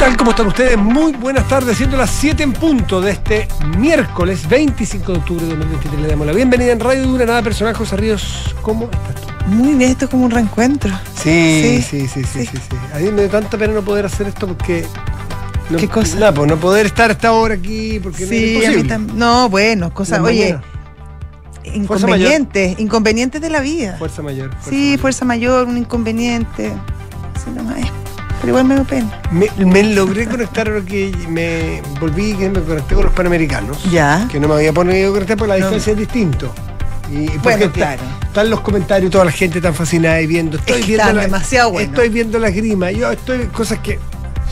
tal? ¿Cómo están ustedes? Muy buenas tardes, siendo las 7 en punto de este miércoles 25 de octubre de 2023. Le damos la bienvenida en Radio Dura, nada personal, José Ríos. ¿Cómo estás tú? Muy bien, esto es como un reencuentro. Sí, sí, sí, sí, sí. sí, A mí me da tanta pena no poder hacer esto porque. No, ¿Qué cosa? Nada, pues no poder estar hasta ahora aquí porque no es Sí, a mí imposible. tam- No, bueno, cosas. Oye, inconvenientes, inconvenientes de la vida. Fuerza mayor. fuerza sí, mayor. fuerza mayor, un inconveniente. Así nomás es. Pero igual me da pena. Me, me logré conectar ahora que me volví que me conecté con los panamericanos. Ya. Que no me había podido conectar porque la No. distancia es distinto. Y porque Bueno, claro. Están los comentarios, toda la gente tan fascinada y viendo. Estoy Es viendo la, demasiado buenos. Estoy viendo la grima. Yo estoy. Cosas que.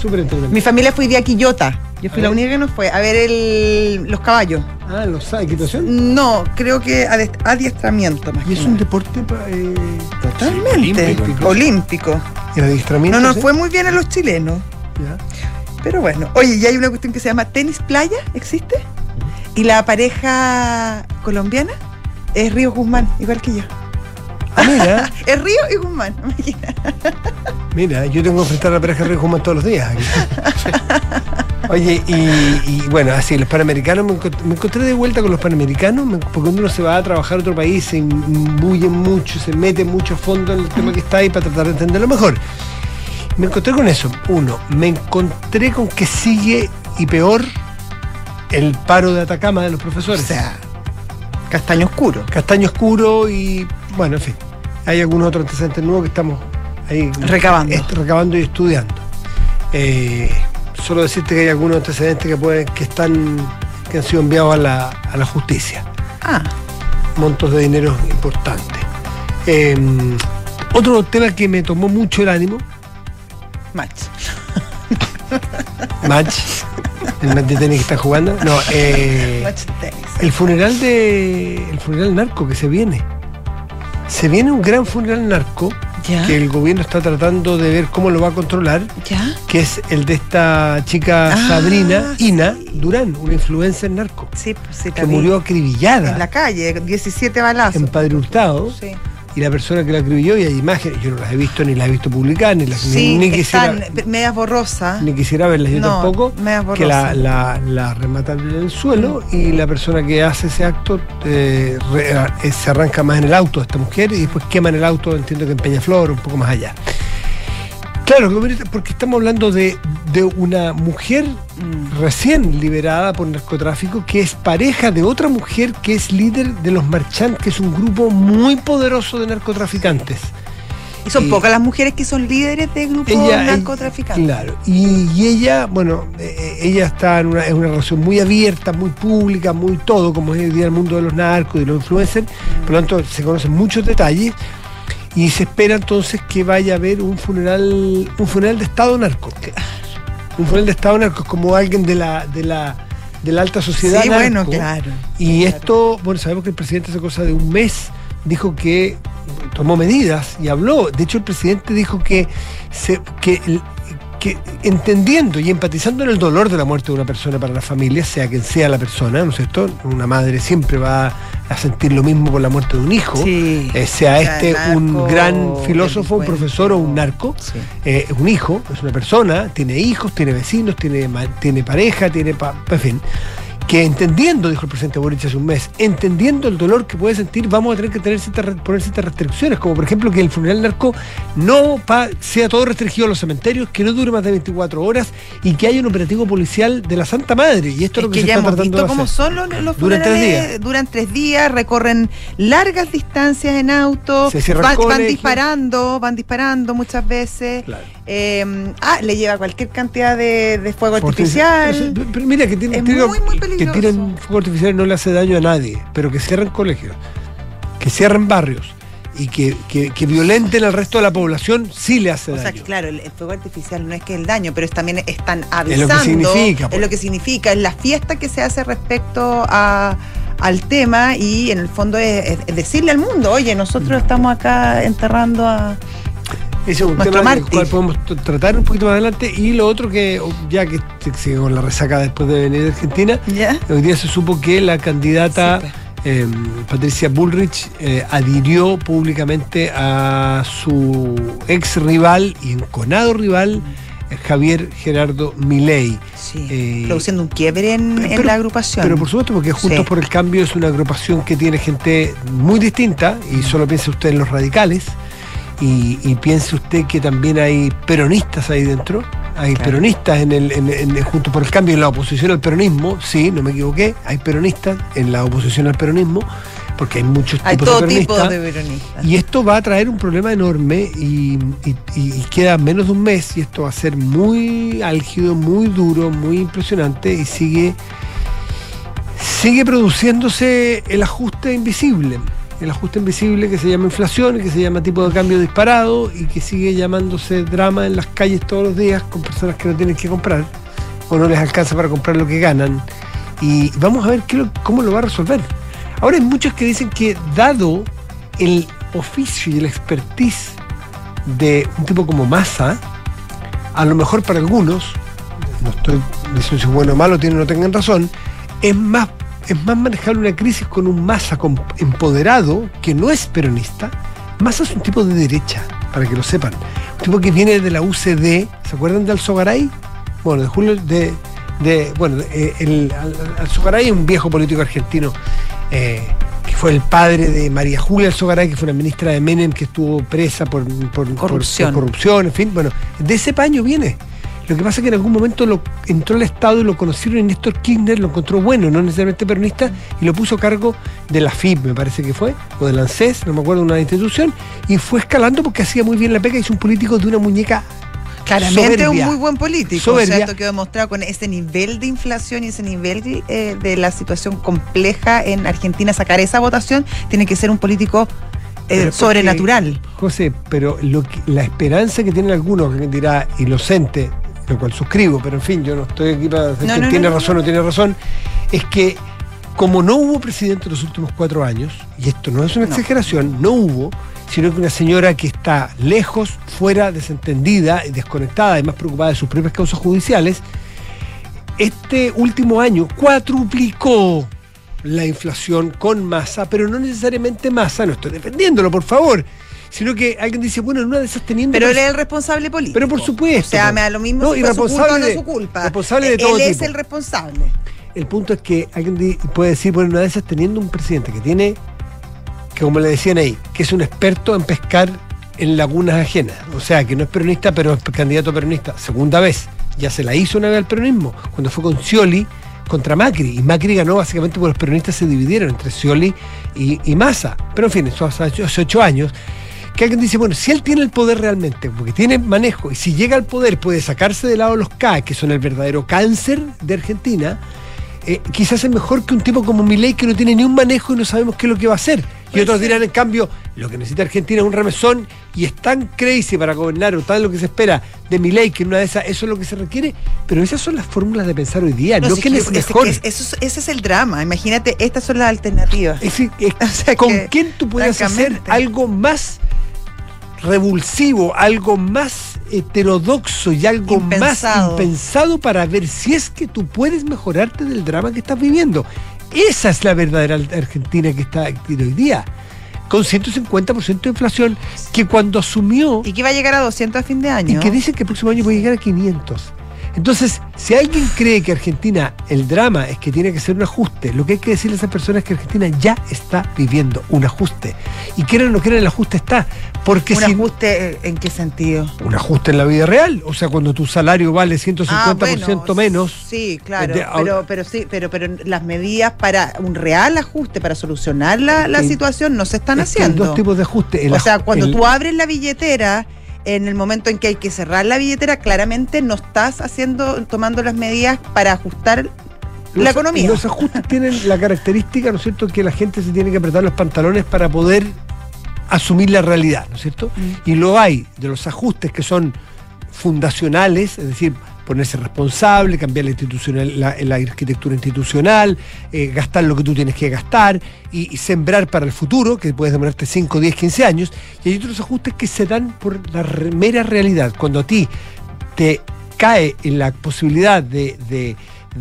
Súper entretenidas. Mi familia fue de Quillota. Yo fui A la única que no fue a ver el, los caballos. Ah, los equitación. No, creo que adiestramiento más Y que es un deporte eh, Totalmente. olímpico. Olímpico. El adiestramiento. No nos fue muy bien a los chilenos. Ya. Pero bueno, oye, y hay una cuestión que se llama tenis playa, ¿existe? Y la pareja colombiana es Río Guzmán, igual que yo. Ah, mira, Es Río y Guzmán. imagina. mira, yo tengo que enfrentar a la pareja de Río Guzmán todos los días. aquí. Oye, y, y bueno, así, los panamericanos, me encont- me encontré de vuelta con los panamericanos, me- porque cuando uno se va a trabajar a otro país, se imbuye mucho, se mete mucho fondo en el tema que está ahí para tratar de entenderlo mejor. Me encontré con eso. Uno, me encontré con que sigue y peor el paro de Atacama de los O profesores. sea, castaño oscuro. Castaño oscuro y, bueno, en fin, hay algunos otros antecedentes nuevos que estamos ahí Recabando. recabando y estudiando. Eh, solo decirte que hay algunos antecedentes que pueden, que están, que han sido enviados a la, a la justicia. Ah, Montos de dinero importantes. Eh, otro tema que me tomó mucho el ánimo, match. match, el match de tenis que están jugando. No, eh, Match tenis. el funeral de. El funeral narco que se viene. Se viene un gran funeral narco ¿Ya? que el gobierno está tratando de ver cómo lo va a controlar, ¿Ya? que es el de esta chica Ah, Sabrina sí. Ina Durán, una influencer narco, Sí, pues sí, que murió en acribillada la calle, 17 balazos. en Padre Hurtado. Sí. Y la persona que la acribilló, y hay imágenes, yo no las he visto ni las he visto publicadas, ni las Sí, ni, ni quisiera, medias borrosas. ni quisiera verlas yo No, tampoco. medias que la, borrosas. la, la rematan en el suelo y la persona que hace ese acto eh, re- eh, se arranca más en el auto de esta mujer y después quema en el auto, entiendo que en Peñaflor, un poco más allá. Claro, porque estamos hablando de, de una mujer Mm. recién liberada por narcotráfico que es pareja de otra mujer que es líder de los Marchand, que es un grupo muy poderoso de narcotraficantes. Y son pocas las mujeres que son líderes de grupos Ella- narcotraficantes. Claro, y, y ella, bueno, eh, ella está en una, en una relación muy abierta, muy pública, muy todo, como es hoy día el mundo de los narcos y de los influencers, por lo tanto se conocen muchos detalles y se espera entonces que vaya a haber un funeral, un funeral de Estado narco. Un funeral de Estado narco, como alguien de la, de la, de la alta sociedad. Sí, bueno, claro. Y Claro. esto, bueno, sabemos que el presidente hace cosa de un mes dijo que tomó medidas y habló. De hecho, el presidente dijo que, se, que, el- que entendiendo y empatizando en el dolor de la muerte de una persona para la familia, sea quien sea la persona, ¿no es cierto? Una madre siempre va a sentir lo mismo por la muerte de un hijo, Sí. eh, sea este un gran filósofo, un profesor o un narco. Sí. Eh, es un hijo, es una persona, tiene hijos, tiene vecinos, tiene, tiene pareja, tiene. pa- en fin. Que entendiendo, dijo el presidente Boric hace un mes, entendiendo el dolor que puede sentir, vamos a tener que tener ciertas poner ciertas restricciones, como por ejemplo que el funeral narco no pa- sea todo restringido a los cementerios, que no dure más de 24 horas y que haya un operativo policial de la Santa Madre. Y esto es, lo que, que se ya está hemos tratando visto de cómo hacer. son los, los Duran tres días. Duran tres días, recorren largas distancias en auto, van, van disparando, van disparando muchas veces. Claro. Eh, ah, le lleva cualquier cantidad de, de fuego artificial. Pero, mira, que tienen, Es tienen- muy, muy que tiren fuego artificial no le hace daño a nadie, pero que cierren colegios, que cierren barrios y que, que- que violenten al resto de la población sí le hace O sea, daño. que claro, el, el fuego artificial no es que el daño, pero es también están Es avisando. lo que significa, Es pues. lo que significa, es la fiesta que se hace respecto a, al tema y en el fondo es, es- es decirle al mundo, oye, nosotros estamos acá enterrando a... Ese es un Nuestro tema del mártir. cual podemos tratar un poquito más adelante. Y lo otro que, ya que se- sigue con la resaca después de venir de Argentina, ¿Ya? hoy día se supo que la candidata eh, Patricia Bullrich eh, adhirió públicamente a su ex rival y enconado rival Javier Gerardo Milei. Sí, eh, produciendo un quiebre en, la agrupación. Pero por supuesto, porque Juntos por el Cambio es una agrupación que tiene gente muy distinta, y solo piense usted en los radicales, y, piense usted que también hay peronistas ahí dentro. Hay peronistas en el, en, Juntos por el Cambio, en la oposición al peronismo, sí, no me equivoqué, hay peronistas en la oposición al peronismo porque hay muchos hay todo tipo de peronistas. Y esto va a traer un problema enorme y, queda menos de un mes y esto va a ser muy álgido, muy duro, muy impresionante y sigue, sigue produciéndose el ajuste invisible. El ajuste invisible que se llama inflación, que se llama tipo de cambio disparado y que sigue llamándose drama en las calles todos los días con personas que no tienen que comprar o no les alcanza para comprar lo que ganan. Y vamos a ver cómo lo va a resolver. Ahora hay muchos que dicen que dado el oficio y el expertise de un tipo como Massa, a lo mejor para algunos, no estoy diciendo si bueno o malo, tienen o no tengan razón, es más, es más manejable una crisis con un Massa empoderado que no es peronista. Massa es un tipo de derecha, para que lo sepan. Un tipo que viene de la UCD, ¿se acuerdan de Alzogaray? Bueno, de Julio, de, de bueno, eh, el, Alzogaray es un viejo político argentino eh, que fue el padre de María Julia Alzogaray, que fue una ministra de Menem que estuvo presa por, corrupción. corrupción, en fin, bueno, de ese paño viene. Lo que pasa es que en algún momento lo, entró al Estado y lo conocieron y Néstor Kirchner lo encontró bueno, no necesariamente peronista, y lo puso a cargo de la FIB, me parece que fue, o del ANSES, no me acuerdo, una institución, y fue escalando porque hacía muy bien la pega y es un político de una muñeca Claramente un muy buen político. Soberbia. que quedó demostrado con ese nivel de inflación y ese nivel eh, de la situación compleja en Argentina. Sacar esa votación tiene que ser un político eh, sobrenatural. José, pero lo la esperanza que tienen algunos, que dirá inocente, lo cual suscribo, pero en fin, yo no estoy aquí para decir que tiene razón o tiene razón, es que como no hubo presidente en los últimos cuatro años, y esto no es una exageración, no hubo, sino que una señora que está lejos, fuera, desentendida y desconectada, y más preocupada de sus propias causas judiciales, este último año cuatruplicó la inflación con masa, pero no necesariamente masa, no estoy defendiéndolo, por favor, sino que alguien dice, bueno, en una de esas teniendo... Pero él es el responsable político. Pero por supuesto. O sea, me da lo mismo no, si su culpa o no su culpa. Responsable de todo Él es el responsable. El punto es que alguien puede decir, bueno, en una de esas teniendo un presidente que tiene que como le decían ahí, que es un experto en pescar en lagunas ajenas. O sea, que no es peronista, pero es candidato peronista. Segunda vez. Ya se la hizo una vez al peronismo, cuando fue con Scioli contra Macri. Y Macri ganó básicamente porque los peronistas se dividieron entre Scioli y, y Massa. Pero en fin, eso hace ocho años. Que alguien dice, bueno, si él tiene el poder realmente, porque tiene manejo, y si llega al poder puede sacarse de lado los K, que son el verdadero cáncer de Argentina, eh, quizás es mejor que un tipo como Milei que no tiene ni un manejo y no sabemos qué es lo que va a hacer. Y otros dirán, en cambio, lo que necesita Argentina es un remesón y es tan crazy para gobernar o tal lo que se espera de mi ley que en una de esas eso es lo que se requiere. Pero esas son las fórmulas de pensar hoy día, no, que es mejor. ese es el drama. Imagínate, estas son las alternativas. ¿Con quién tú puedes hacer algo más revulsivo, algo más heterodoxo y algo más impensado para ver si es que tú puedes mejorarte del drama que estás viviendo? Esa es la verdadera Argentina que está hoy día. Con 150% de inflación, que cuando asumió. Y que va a llegar a 200 a fin de año. Y que dice que el próximo año puede llegar a 500. Entonces, si alguien cree que Argentina, el drama es que tiene que ser un ajuste, lo que hay que decirle a esas personas es que Argentina ya está viviendo un ajuste. Y quieran o no quieran, el ajuste está. Porque ¿Un ajuste eh, en qué sentido? Un ajuste en la vida real. O sea, cuando tu salario vale 150% ah, menos. Sí, claro. pero, pero sí, pero, pero las medidas para un real ajuste, para solucionar la, situación, no se están haciendo. Hay dos tipos de ajuste. o sea, cuando tú abres la billetera en el momento en que hay que cerrar la billetera, claramente no estás haciendo, tomando las medidas para ajustar la economía. Los ajustes tienen la característica, ¿no es cierto?, que la gente se tiene que apretar los pantalones para poder asumir la realidad, ¿no es cierto? Mm. Y lo hay de los ajustes que son fundacionales, es decir, ponerse responsable, cambiar la, institucional, la, arquitectura institucional, eh, gastar lo que tú tienes que gastar y, sembrar para el futuro, que puedes demorarte 5, 10, 15 años. Y hay otros ajustes que se dan por la mera realidad. Cuando a ti te cae en la posibilidad de,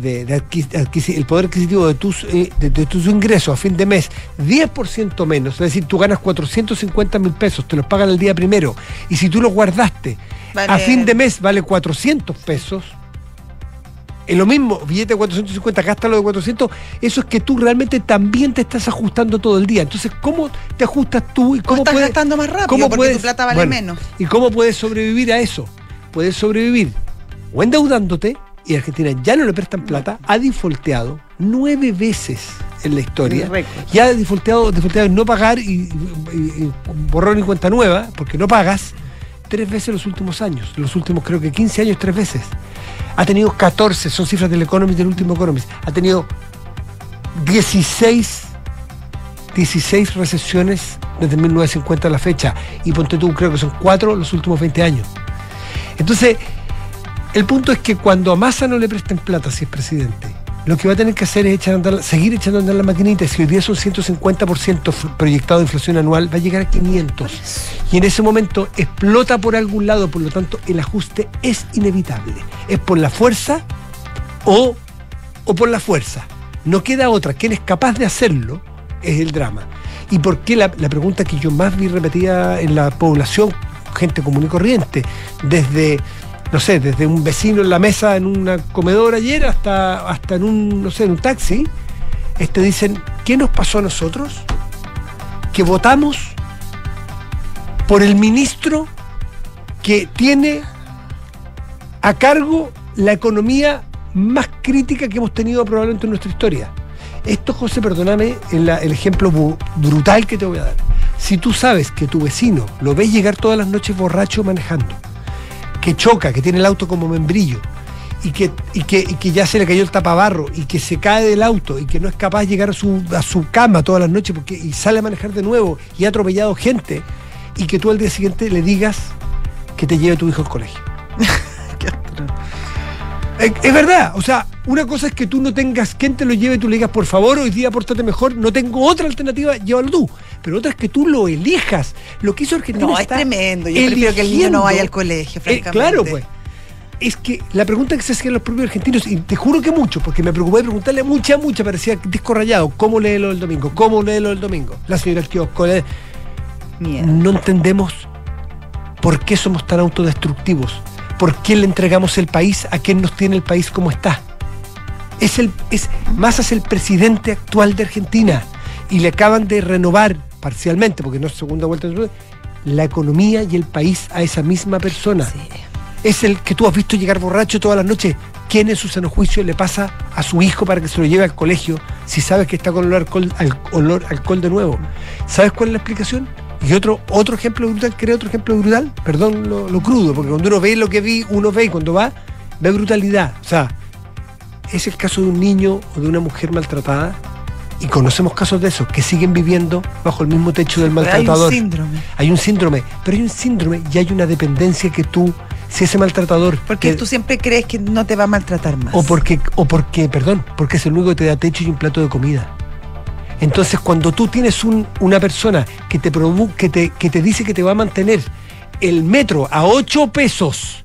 el poder adquisitivo de tus, eh, de, tus ingresos a fin de mes 10% menos, es decir, tú ganas 450 mil pesos, te los pagan el día primero, y si tú los guardaste a fin de mes vale 400 pesos, es lo mismo, billete de 450, gástalo de 400, eso es que tú realmente también te estás ajustando todo el día. Entonces, ¿cómo te ajustas tú y cómo estás puedes, gastando más rápido cómo porque tu plata vale menos? ¿Y cómo puedes sobrevivir a eso? Puedes sobrevivir o endeudándote, y Argentina ya no le prestan plata, ha defaulteado nueve veces en la historia. Ya ha defaulteado, en no pagar y, y, borrón y cuenta nueva, porque no pagas, tres veces los últimos años. Los últimos creo que 15 años, tres veces. Ha tenido 14, son cifras del Economist, del último Economist. Ha tenido 16, 16 recesiones desde 1950 a la fecha. Y ponte tú, creo que son cuatro los últimos 20 años. Entonces, el punto es que cuando a Massa no le presten plata si es presidente, lo que va a tener que hacer es seguir echando a andar la maquinita. Si hoy día son 150% proyectado de inflación anual, va a llegar a 500. Y en ese momento explota por algún lado, por lo tanto el ajuste es inevitable. Es por la fuerza o, o por la fuerza. No queda otra. Quien es capaz de hacerlo es el drama. ¿Y por qué la, la pregunta que yo más vi repetida en la población, gente común y corriente, desde no sé, desde un vecino en la mesa en una comedora ayer hasta, hasta en un, no sé, en un taxi, este, dicen, ¿qué nos pasó a nosotros? Que votamos por el ministro que tiene a cargo la economía más crítica que hemos tenido probablemente en nuestra historia. Esto, José, perdóname, el, el ejemplo brutal que te voy a dar. Si tú sabes que tu vecino lo ves llegar todas las noches borracho manejando, que choca, que tiene el auto como membrillo, y que, y que, ya se le cayó el tapabarro, y que se cae del auto, y que no es capaz de llegar a su, a su cama todas las noches, porque, y sale a manejar de nuevo, y ha atropellado gente, y que tú al día siguiente le digas que te lleve tu hijo al colegio. es, verdad, o sea, una cosa es que tú no tengas quien te lo lleve, tú le digas, por favor, hoy día pórtate mejor, no tengo otra alternativa, llévalo tú pero otra es que tú lo elijas. Lo que hizo Argentina. No, es tremendo. Yo prefiero que el niño no vaya al colegio, eh, francamente. claro, pues. Es que la pregunta que se hacían los propios argentinos, y te juro que mucho, porque me preocupé de preguntarle mucha, mucha, parecía disco rayado, ¿cómo lee lo del domingo? ¿Cómo lee lo del domingo? La señora del kiosco. No entendemos por qué somos tan autodestructivos, por qué le entregamos el país a quien nos tiene el país como está. Es el, es, Massa es el presidente actual de Argentina y le acaban de renovar parcialmente, porque no es segunda vuelta, la economía y el país a esa misma persona. Es el que tú has visto llegar borracho todas las noches. ¿Quién en su sano juicio le pasa a su hijo para que se lo lleve al colegio si sabes que está con olor alcohol, al, olor alcohol de nuevo? ¿Sabes cuál es la explicación? Y otro, otro ejemplo brutal, creo otro ejemplo brutal, perdón lo, lo, crudo, porque cuando uno ve lo que vi, uno ve y cuando va, ve brutalidad. O sea, es el caso de un niño o de una mujer maltratada y conocemos casos de esos que siguen viviendo bajo el mismo techo del maltratador. hay un síndrome. Hay un síndrome, pero hay un síndrome y hay una dependencia que tú, si ese maltratador. Porque tú siempre crees que no te va a maltratar más. O porque, o porque, perdón, porque es el único que te da techo y un plato de comida. Entonces, cuando tú tienes una persona que te, que, te, que te dice que te va a mantener el metro a 8 pesos,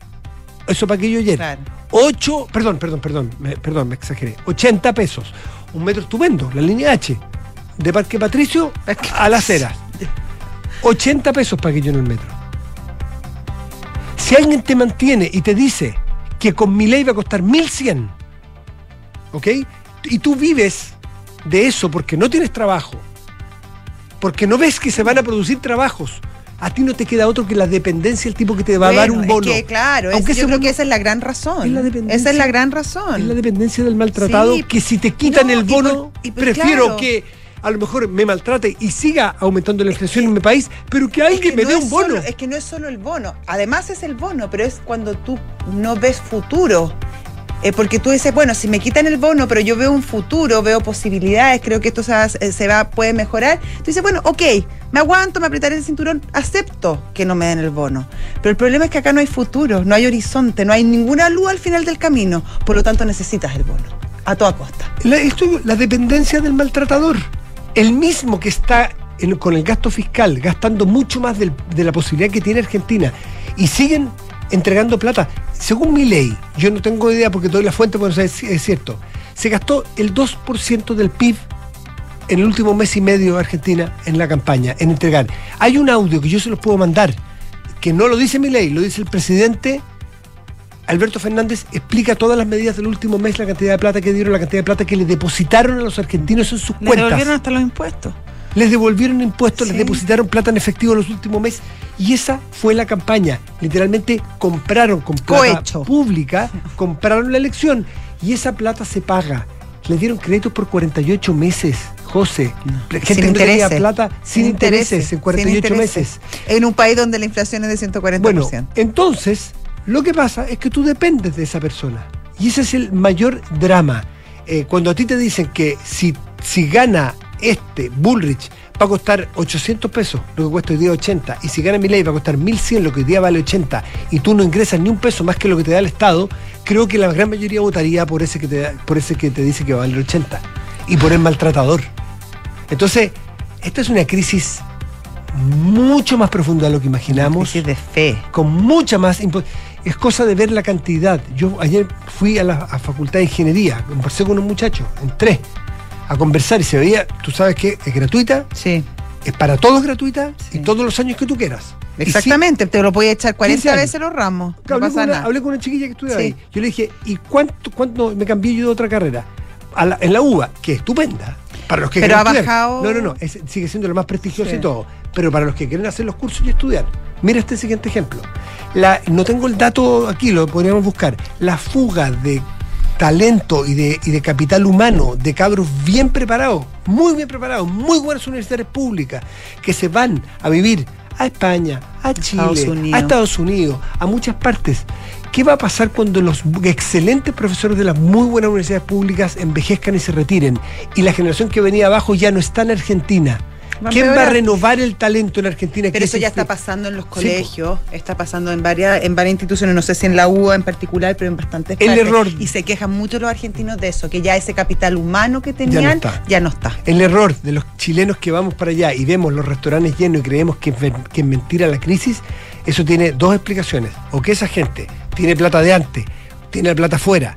eso para que yo ayer. Claro. 8, perdón, perdón, perdón, perdón, me exageré, 80 pesos un metro estupendo, la línea H, de Parque Patricio a las Heras. 80 pesos para que yo en el metro. Si alguien te mantiene y te dice que con mi ley va a costar 1100, ¿ok? Y tú vives de eso porque no tienes trabajo, porque no ves que se van a producir trabajos, a ti no te queda otro que la dependencia del tipo que te va a dar un bono. Es que, claro, Aunque yo creo que esa es la gran razón. esa es la gran razón. Es la dependencia del maltratado, que si te quitan el bono, prefiero que a lo mejor me maltrate y siga aumentando la inflación en mi país, pero que alguien me dé un bono. es que no es solo el bono, además es el bono, pero es cuando tú no ves futuro. Eh, porque tú dices, bueno, si me quitan el bono, pero yo veo un futuro, veo posibilidades, creo que esto se va, se va puede mejorar. Tú dices, bueno, ok, me aguanto, me apretaré el cinturón, acepto que no me den el bono. Pero el problema es que acá no hay futuro, no hay horizonte, no hay ninguna luz al final del camino. Por lo tanto, necesitas el bono, a toda costa. La, la dependencia del maltratador, el mismo que está con el gasto fiscal, gastando mucho más de la posibilidad que tiene Argentina, y siguen entregando plata. Según mi ley, yo no tengo idea porque doy la fuente, pero es, es cierto, se gastó el 2% del PIB en el último mes y medio de Argentina en la campaña, en entregar. Hay un audio que yo se los puedo mandar, que no lo dice mi ley, lo dice el presidente Alberto Fernández explica todas las medidas del último mes, la cantidad de plata que dieron, la cantidad de plata que le depositaron a los argentinos en sus cuentas. Les devolvieron hasta los impuestos. Les devolvieron impuestos, les depositaron plata en efectivo en los últimos meses. Y esa fue la campaña. Literalmente compraron con plata pública, compraron la elección. Y esa plata se paga. Le dieron créditos por 48 meses. José, gente sin tenía plata sin, intereses, en 48 meses. En un país donde la inflación es de 140%. Bueno, entonces lo que pasa es que tú dependes de esa persona. Y ese es el mayor drama. Eh, cuando a ti te dicen que si, si gana este Bullrich va a costar 800 pesos, lo que cuesta hoy día 80, y si gana mi ley va a costar 1100, lo que hoy día vale 80, y tú no ingresas ni un peso más que lo que te da el Estado, creo que la gran mayoría votaría por ese que te, por ese que te dice que va a valer 80 y por el maltratador. Entonces, esta es una crisis mucho más profunda de lo que imaginamos. de fe. Con mucha más es cosa de ver la cantidad. Yo ayer fui a la Facultad de Ingeniería, conversé con un muchacho, entré a conversar y se veía, tú sabes que es gratuita. Sí. Es para todos gratuita y todos los años que tú quieras. Exactamente, te lo puedes echar 40 veces los ramos. no hablé, con una, hablé, con una, chiquilla que estudia ahí. Yo le dije, ¿y cuánto, cuánto me cambié yo de otra carrera? en la UBA, que estupenda. Para los que pero ha bajado. No, no, no, sigue siendo lo más prestigioso y todo. Pero para los que quieren hacer los cursos y estudiar. Mira este siguiente ejemplo. La, no tengo el dato aquí, lo podríamos buscar. La fuga de talento y de, y de capital humano, de cabros bien preparados, muy bien preparados, muy buenas universidades públicas, que se van a vivir a España, a Chile, a Estados Unidos, a muchas partes. ¿Qué va a pasar cuando los excelentes profesores de las muy buenas universidades públicas envejezcan y se retiren? Y la generación que venía abajo ya no está en Argentina ¿Quién va a renovar el talento en Argentina? Pero eso ya está pasando en los colegios, está pasando en varias, en varias instituciones, no sé si en la UA en particular, pero en bastantes El error. Y se quejan mucho los argentinos de eso, que ya ese capital humano que tenían ya no está. El error de los chilenos que vamos para allá y vemos los restaurantes llenos y creemos que, que es mentira la crisis, eso tiene dos explicaciones. O que esa gente tiene plata de antes, tiene plata afuera,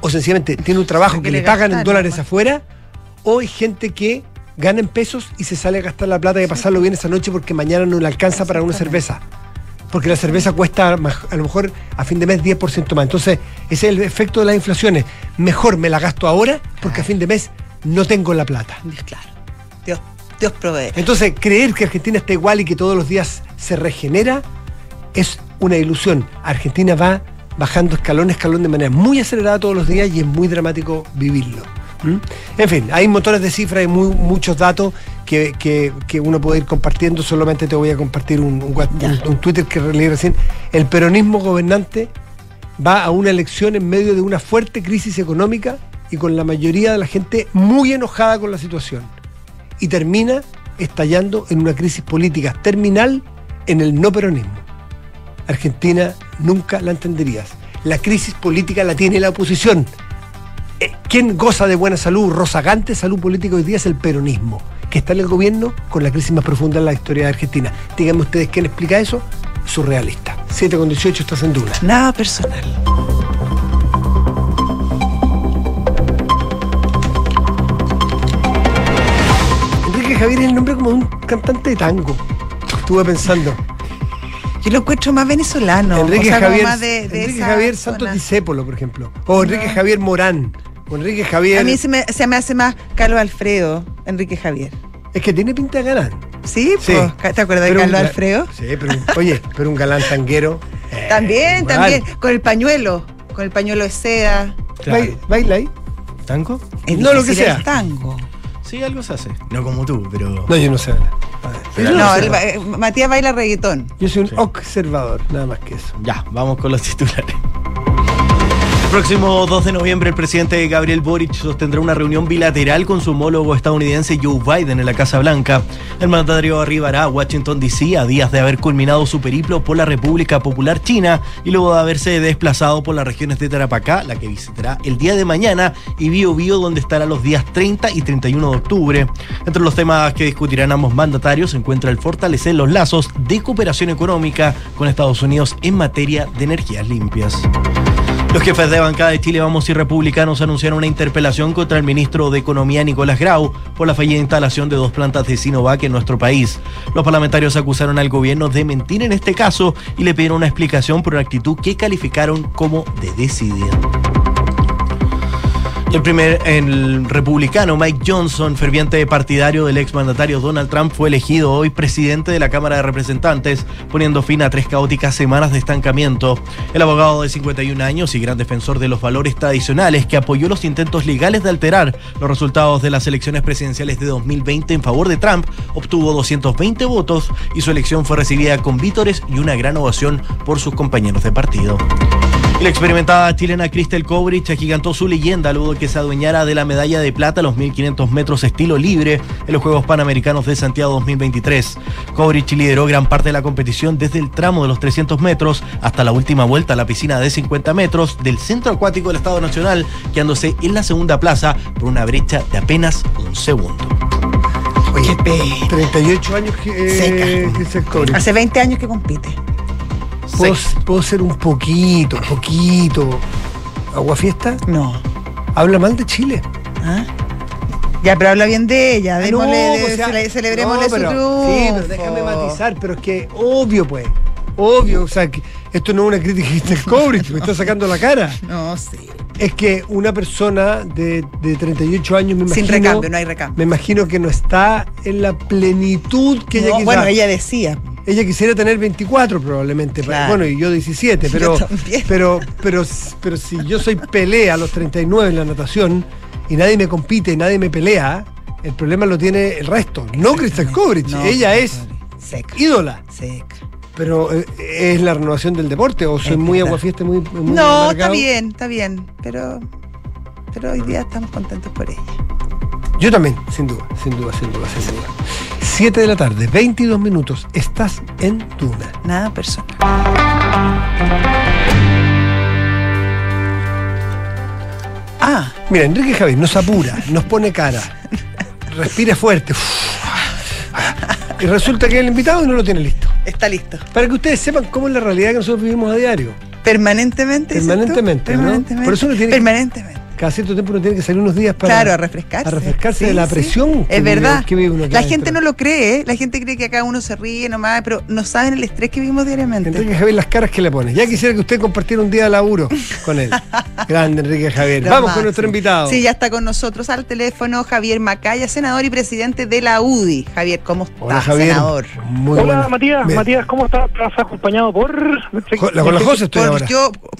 o sencillamente tiene un trabajo que, le, pagan en dólares afuera, o hay gente que ganen pesos y se sale a gastar la plata y a pasarlo bien esa noche porque mañana no le alcanza para una cerveza. Porque la cerveza cuesta a lo mejor a fin de mes 10% más. Entonces, ese es el efecto de las inflaciones. Mejor me la gasto ahora porque a fin de mes no tengo la plata. Claro. Dios, Dios provee. Entonces, creer que Argentina está igual y que todos los días se regenera es una ilusión. Argentina va bajando escalón a escalón de manera muy acelerada todos los días y es muy dramático vivirlo. ¿Mm? En fin, hay montones de cifras y muy, muchos datos que, uno puede ir compartiendo. Solamente te voy a compartir un, un, Twitter que leí recién. El peronismo gobernante va a una elección en medio de una fuerte crisis económica y con la mayoría de la gente muy enojada con la situación. Y termina estallando en una crisis política terminal en el no peronismo. Argentina nunca la entenderías. La crisis política la tiene la oposición ¿Quién goza de buena salud, rozagante salud política hoy día es el peronismo, que está en el gobierno con la crisis más profunda en la historia de Argentina. Díganme ustedes quién explica eso, surrealista. 7 con 18 estás en duda. Nada personal. Enrique Javier es el nombre como un cantante de tango. Estuve pensando. Yo lo encuentro más venezolano. Enrique Javier, Enrique Javier Santos Discépolo, por ejemplo. O Enrique Javier Morán. Enrique Javier. A mí se me, se me hace más Carlos Alfredo, Enrique Javier. Es que tiene pinta de galán. Sí, pues, ¿te acuerdas de Carlos Alfredo? Sí, pero oye, pero un galán tanguero. Eh, también, también, con el pañuelo, con el pañuelo de seda. ¿Baila ahí? ¿Tango? no lo que sea. tango. Sí, algo se hace. No como tú, pero. No, yo no sé. no, Matías baila reggaetón. Yo soy un observador, nada más que eso. Ya, vamos con los titulares. El próximo 2 de noviembre el presidente Gabriel Boric sostendrá una reunión bilateral con su homólogo estadounidense Joe Biden en la Casa Blanca. El mandatario arribará a Washington, D.C. a días de haber culminado su periplo por la República Popular China y luego de haberse desplazado por las regiones de Tarapacá, la que visitará el día de mañana, y Bio Bio, donde estará los días 30 y 31 de octubre. Entre los temas que discutirán ambos mandatarios se encuentra el fortalecer los lazos de cooperación económica con Estados Unidos en materia de energías limpias. Los jefes de bancada de Chile Vamos y Republicanos anunciaron una interpelación contra el ministro de Economía Nicolás Grau por la fallida instalación de dos plantas de Sinovac en nuestro país. Los parlamentarios acusaron al gobierno de mentir en este caso y le pidieron una explicación por una actitud que calificaron como de decidida. El primer el republicano Mike Johnson, ferviente partidario del exmandatario Donald Trump, fue elegido hoy presidente de la Cámara de Representantes, poniendo fin a tres caóticas semanas de estancamiento. El abogado de 51 años y gran defensor de los valores tradicionales que apoyó los intentos legales de alterar los resultados de las elecciones presidenciales de 2020 en favor de Trump, obtuvo 220 votos y su elección fue recibida con vítores y una gran ovación por sus compañeros de partido. Y la experimentada chilena Crystal Kovrich agigantó su leyenda luego de que se adueñara de la medalla de plata a los 1500 metros estilo libre en los Juegos Panamericanos de Santiago 2023. Kovrich lideró gran parte de la competición desde el tramo de los 300 metros hasta la última vuelta a la piscina de 50 metros del Centro Acuático del Estado Nacional, quedándose en la segunda plaza por una brecha de apenas un segundo. Oye, 38 años que, eh, Hace 20 años que compite. ¿Puedo, ser un poquito, poquito agua fiesta? No. ¿Habla mal de Chile? ¿Ah? Ya, pero habla bien de ella. Démosle, no, celebrémosle su triunfo. Sí, pero déjame matizar, pero es que obvio, pues. Obvio, o sea, que esto no es una crítica del cobre, me está sacando la cara. No, sí. Es que una persona de, de 38 años, me imagino. Sin recambio, no hay recambio. Me imagino que no está en la plenitud que ella quisiera. Bueno, ella decía. Ella quisiera tener 24 probablemente, bueno, y yo 17, pero, pero, pero, pero si yo soy pelea a los 39 en la natación y nadie me compite, y nadie me pelea, el problema lo tiene el resto, no Crystal Kovrich, ella es ídola. Seca. Pero eh, es la renovación del deporte o soy muy aguafiesta, muy, muy No, está bien, está bien, pero pero hoy día estamos contentos por ella. Yo también, sin duda, sin duda, sin duda, sin duda. 7 de la tarde, 22 minutos. Estás en Duna. Nada personal. Ah. Mira, Enrique Javier nos apura, nos pone cara, respira fuerte. Y resulta que el invitado no lo tiene listo. Está listo. Para que ustedes sepan cómo es la realidad que nosotros vivimos a diario. Permanentemente. Permanentemente, Permanentemente. Por eso uno tiene Permanentemente cada cierto tiempo uno tiene que salir unos días para. Claro, a refrescarse. A refrescarse de la presión. es verdad. la gente no lo cree, ¿eh? la gente cree que acá uno se ríe nomás, pero no saben el estrés que vivimos diariamente. Enrique Javier, las caras que le pone. Ya quisiera que usted compartiera un día de laburo con él. Grande Enrique Javier. Vamos con nuestro invitado. Sí, ya está con nosotros al teléfono Javier Macaya, senador y presidente de la UDI. Javier, ¿cómo está, Hola, Javier. senador? Muy Hola, Matías. Matías, ¿cómo estás? ¿Estás acompañado por...? La, con la José estoy ahora.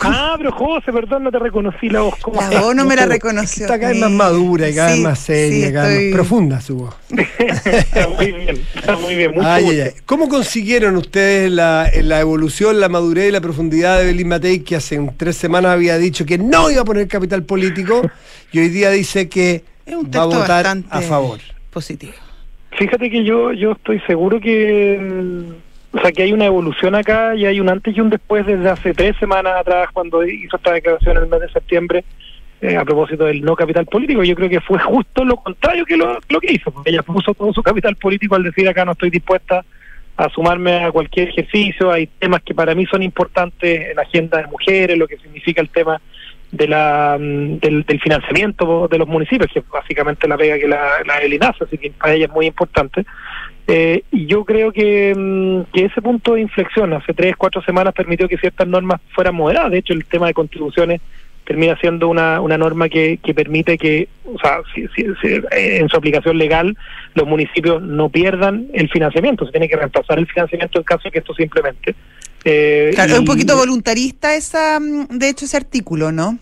Ah, pero José, perdón, no te reconocí la voz. ¿Cómo la voz no me la reconoció está cada vez más madura y cada vez más seria, cada vez más profunda su voz. está muy bien, está muy bien. ¿Cómo consiguieron ustedes la, la, evolución, la madurez y la profundidad de Belín Matei, que hace tres semanas había dicho que no iba a poner capital político y hoy día dice que va a votar a favor? Positivo. Fíjate que yo, yo estoy seguro que o sea, que hay una evolución acá y hay un antes y un después desde hace tres semanas atrás cuando hizo esta declaración en el mes de septiembre eh, a propósito del no capital político. Yo creo que fue justo lo contrario que lo, que hizo, ella puso todo su capital político al decir acá no estoy dispuesta a sumarme a cualquier ejercicio. Hay temas que para mí son importantes en la agenda de mujeres, lo que significa el tema de la mm, del, financiamiento de los municipios, que es básicamente la pega que la, la ELINAS, así que para ella es muy importante. Eh, yo creo mm, que ese punto de inflexión hace tres, cuatro semanas permitió que ciertas normas fueran moderadas. De hecho, el tema de contribuciones termina siendo una, una norma que, que permite que, o sea, en su aplicación legal, los municipios no pierdan el financiamiento. Se tiene que reemplazar el financiamiento en caso de que esto simplemente. Eh, claro, es un poquito voluntarista esa, mm, de hecho, ese artículo, ¿no?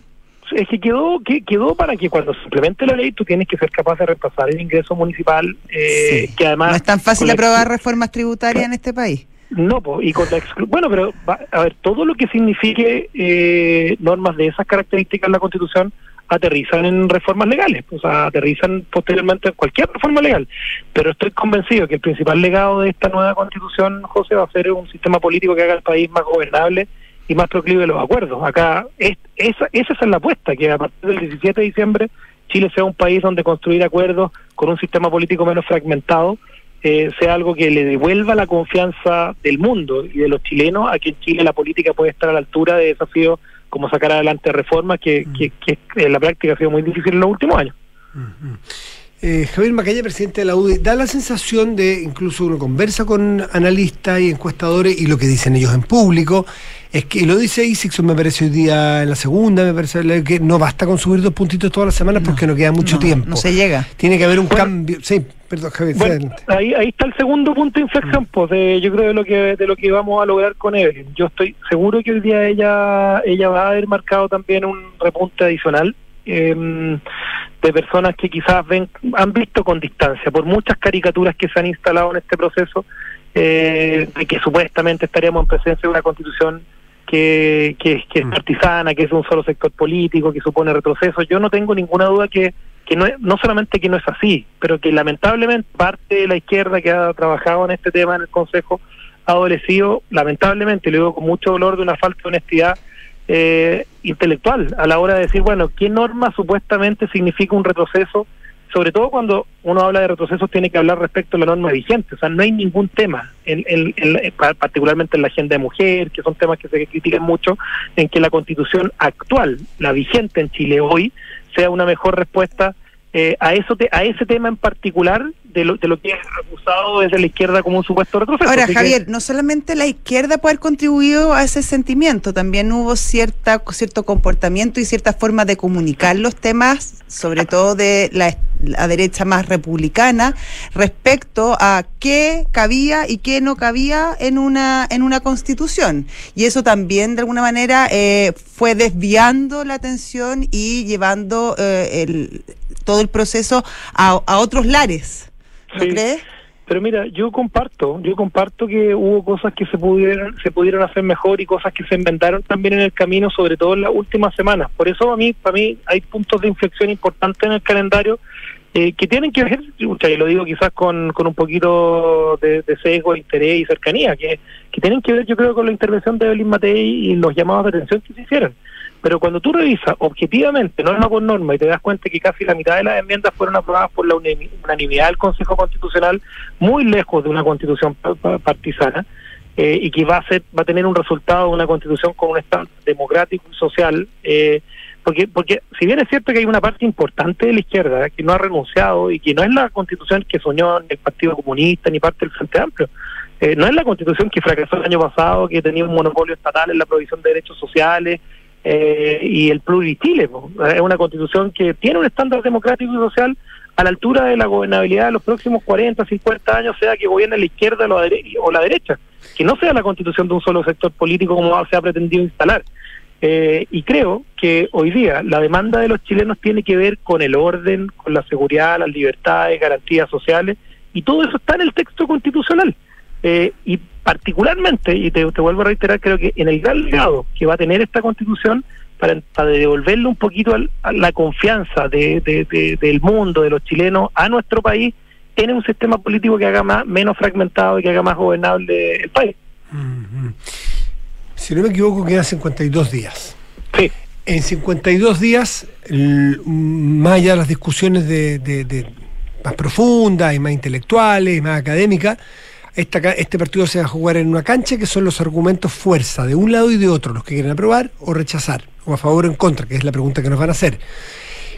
Es que quedó, que quedó para que cuando se implemente la ley tú tienes que ser capaz de reemplazar el ingreso municipal, eh, que además... No es tan fácil aprobar reformas tributarias en este país. No, y con la bueno, pero a ver, todo lo que signifique eh, normas de esas características en la Constitución aterrizan en reformas legales, o sea, aterrizan posteriormente en cualquier reforma legal. Pero estoy convencido que el principal legado de esta nueva Constitución, José, va a ser un sistema político que haga el país más gobernable y más proclive a los acuerdos. Acá es, esa, esa es la apuesta, que a partir del 17 de diciembre Chile sea un país donde construir acuerdos con un sistema político menos fragmentado eh, sea algo que le devuelva la confianza del mundo y de los chilenos a que en Chile la política puede estar a la altura de desafíos como sacar adelante reformas que, mm. que, que, en la práctica ha sido muy difícil en los últimos años. Eh, Javier Macaya, presidente de la UDI, da la sensación de, incluso uno conversa con analistas y encuestadores y lo que dicen ellos en público, es que, lo dice Isixon, me parece hoy día en la segunda, me parece que no basta con subir dos puntitos todas las semanas porque no queda mucho tiempo. No se llega. Tiene que haber un cambio. Sí, perdón, Javier. ahí, ahí está el segundo punto de inflexión, mm. pues, de, yo creo de lo que de lo que vamos a lograr con Evelyn. Yo estoy seguro que hoy día ella ella va a haber marcado también un repunte adicional. Eh, de personas que quizás ven, han visto con distancia, por muchas caricaturas que se han instalado en este proceso, eh, de que supuestamente estaríamos en presencia de una constitución que, que, que es mm. partisana, que es un solo sector político, que supone retroceso. Yo no tengo ninguna duda que, que no, no solamente que no es así, pero que lamentablemente parte de la izquierda que ha trabajado en este tema en el Consejo ha adolecido, lamentablemente, y lo digo con mucho dolor, de una falta de honestidad eh, intelectual a la hora de decir, bueno, ¿qué norma supuestamente significa un retroceso? Sobre todo cuando uno habla de retrocesos tiene que hablar respecto a la norma vigente, o sea, no hay ningún tema, en, particularmente en la agenda de mujer, que son temas que se critican mucho, en que la constitución actual, la vigente en Chile hoy, sea una mejor respuesta eh, a eso a ese tema en particular de lo, de lo que es acusado desde la izquierda como un supuesto retroceso. Ahora, Javier, no solamente la izquierda puede haber contribuido a ese sentimiento, también hubo cierta cierto comportamiento y cierta forma de comunicar los temas, sobre todo de la, derecha más republicana, respecto a qué cabía y qué no cabía en una en una constitución. Y eso también, de alguna manera, eh, fue desviando la atención y llevando eh, el todo el proceso a, a otros lares. ¿No crees? Pero mira, yo comparto, yo comparto que hubo cosas que se pudieron, se pudieron hacer mejor y cosas que se inventaron también en el camino, sobre todo en las últimas semanas. Por eso a mí, para mí, hay puntos de inflexión importantes en el calendario eh, que tienen que ver, y lo digo quizás con, con un poquito de, de sesgo, interés y cercanía, que, que tienen que ver, yo creo, con la intervención de Evelyn Matei y los llamados de atención que se hicieron. Pero cuando tú revisas objetivamente, norma por norma, y te das cuenta que casi la mitad de las enmiendas fueron aprobadas por la unanimidad del Consejo Constitucional, muy lejos de una constitución partisana, eh, y que va a ser va a tener un resultado de una constitución con un Estado democrático y social, eh, porque porque si bien es cierto que hay una parte importante de la izquierda que no ha renunciado y que no es la constitución que soñó el Partido Comunista ni parte del Frente Amplio, eh, no es la constitución que fracasó el año pasado, que tenía un monopolio estatal en la provisión de derechos sociales, eh, y el plurichile. Es una constitución que tiene un estándar democrático y social a la altura de la gobernabilidad de los próximos 40, 50 años, sea que gobierne la izquierda o la, derecha, que no sea la constitución de un solo sector político como se ha pretendido instalar. Eh, y creo que hoy día la demanda de los chilenos tiene que ver con el orden, con la seguridad, las libertades, garantías sociales, y todo eso está en el texto constitucional. Eh, y particularmente, y te, vuelvo a reiterar, creo que en el gran legado que va a tener esta constitución, para, devolverle un poquito a la confianza de, del mundo, de los chilenos, a nuestro país, tiene un sistema político que haga más, menos fragmentado y que haga más gobernable el país. Si no me equivoco, quedan 52 días. Sí. En 52 días, más allá de las discusiones de, más profundas y más intelectuales y más académicas, este partido se va a jugar en una cancha que son los argumentos fuerza de un lado y de otro, los que quieren aprobar o rechazar, o a favor o en contra, que es la pregunta que nos van a hacer.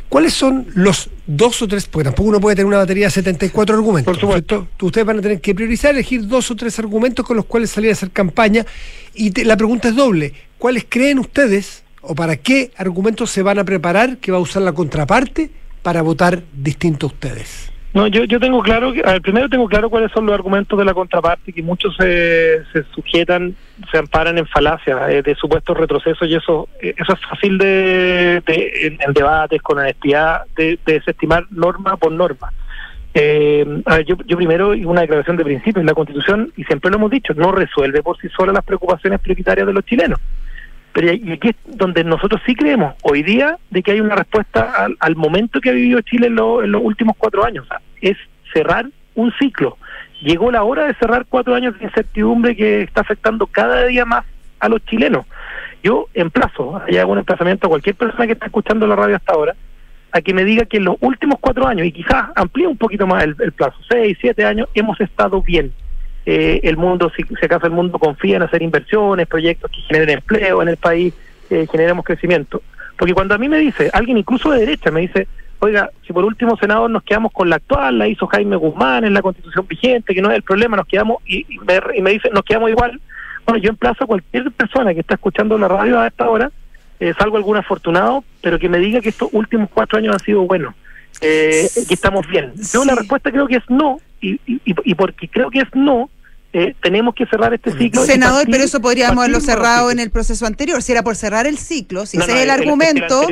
¿Cuáles son los dos o tres? Porque tampoco uno puede tener una batería de 74 argumentos. Por supuesto. Ustedes van a tener que priorizar, elegir dos o tres argumentos con los cuales salir a hacer campaña. Y la pregunta es doble. ¿Cuáles creen ustedes o para qué argumentos se van a preparar que va a usar la contraparte para votar distinto a ustedes? No, yo, yo tengo claro, que, primero tengo claro cuáles son los argumentos de la contraparte, que muchos se, se sujetan, se amparan en falacias eh, de supuestos retrocesos y eso eh, eso es fácil de, de en, debates con honestidad de, desestimar norma por norma. Eh, yo, yo primero una declaración de principios, la Constitución, y siempre lo hemos dicho, no resuelve por sí sola las preocupaciones prioritarias de los chilenos. Pero y aquí es donde nosotros sí creemos hoy día de que hay una respuesta al, momento que ha vivido Chile en, los últimos cuatro años. es cerrar un ciclo. Llegó la hora de cerrar cuatro años de incertidumbre que está afectando cada día más a los chilenos. Yo emplazo, hay algún emplazamiento a cualquier persona que está escuchando la radio hasta ahora, a que me diga que en los últimos cuatro años, y quizás amplíe un poquito más el plazo, seis, siete años, hemos estado bien eh, el mundo, si, si, acaso el mundo confía en hacer inversiones, proyectos que generen empleo en el país, eh, generemos crecimiento. Porque cuando a mí me dice, alguien incluso de derecha me dice, oiga, si por último senador nos quedamos con la actual, la hizo Jaime Guzmán en la constitución vigente, que no es el problema, nos quedamos, y, me, dice, nos quedamos igual, bueno, yo emplazo a cualquier persona que está escuchando la radio a esta hora, eh, salvo algún afortunado, pero que me diga que estos últimos cuatro años han sido buenos, eh, que estamos bien. Yo la respuesta creo que es no, y, y, y porque creo que es no, eh, tenemos que cerrar este ciclo. Senador, pero eso podríamos haberlo cerrado en el proceso anterior. Si era por cerrar el ciclo, si ese es el, argumento.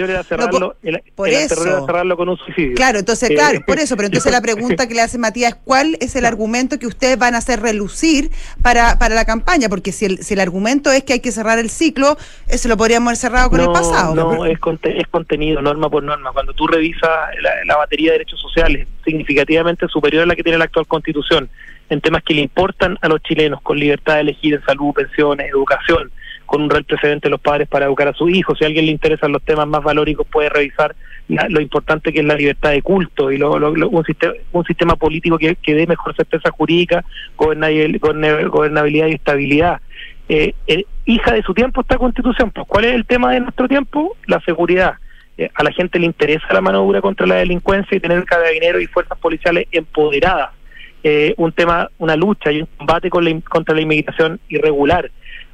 por eso. cerrarlo con un suicidio. Claro, entonces, claro, por eso. Pero entonces la pregunta que le hace Matías es: ¿cuál es el argumento que ustedes van a hacer relucir para, para la campaña? Porque si el, si el argumento es que hay que cerrar el ciclo, eso lo podríamos haber cerrado con el pasado. No, es, es contenido, norma por norma. Cuando tú revisas la, la batería de derechos sociales, significativamente superior a la que tiene la actual constitución en temas que le importan a los chilenos, con libertad de elegir en salud, pensiones, educación, con un real precedente de los padres para educar a sus hijos. Si a alguien le interesan los temas más valóricos, puede revisar lo importante que es la libertad de culto y un, sistema, un sistema político que, dé mejor certeza jurídica, gobernabilidad y estabilidad. Eh, eh, hija de su tiempo esta constitución. Pues, ¿Cuál es el tema de nuestro tiempo? La seguridad. Eh, a la gente le interesa la mano dura contra la delincuencia y tener carabineros y fuerzas policiales empoderadas eh, un tema, una lucha y un combate contra la inmigración irregular.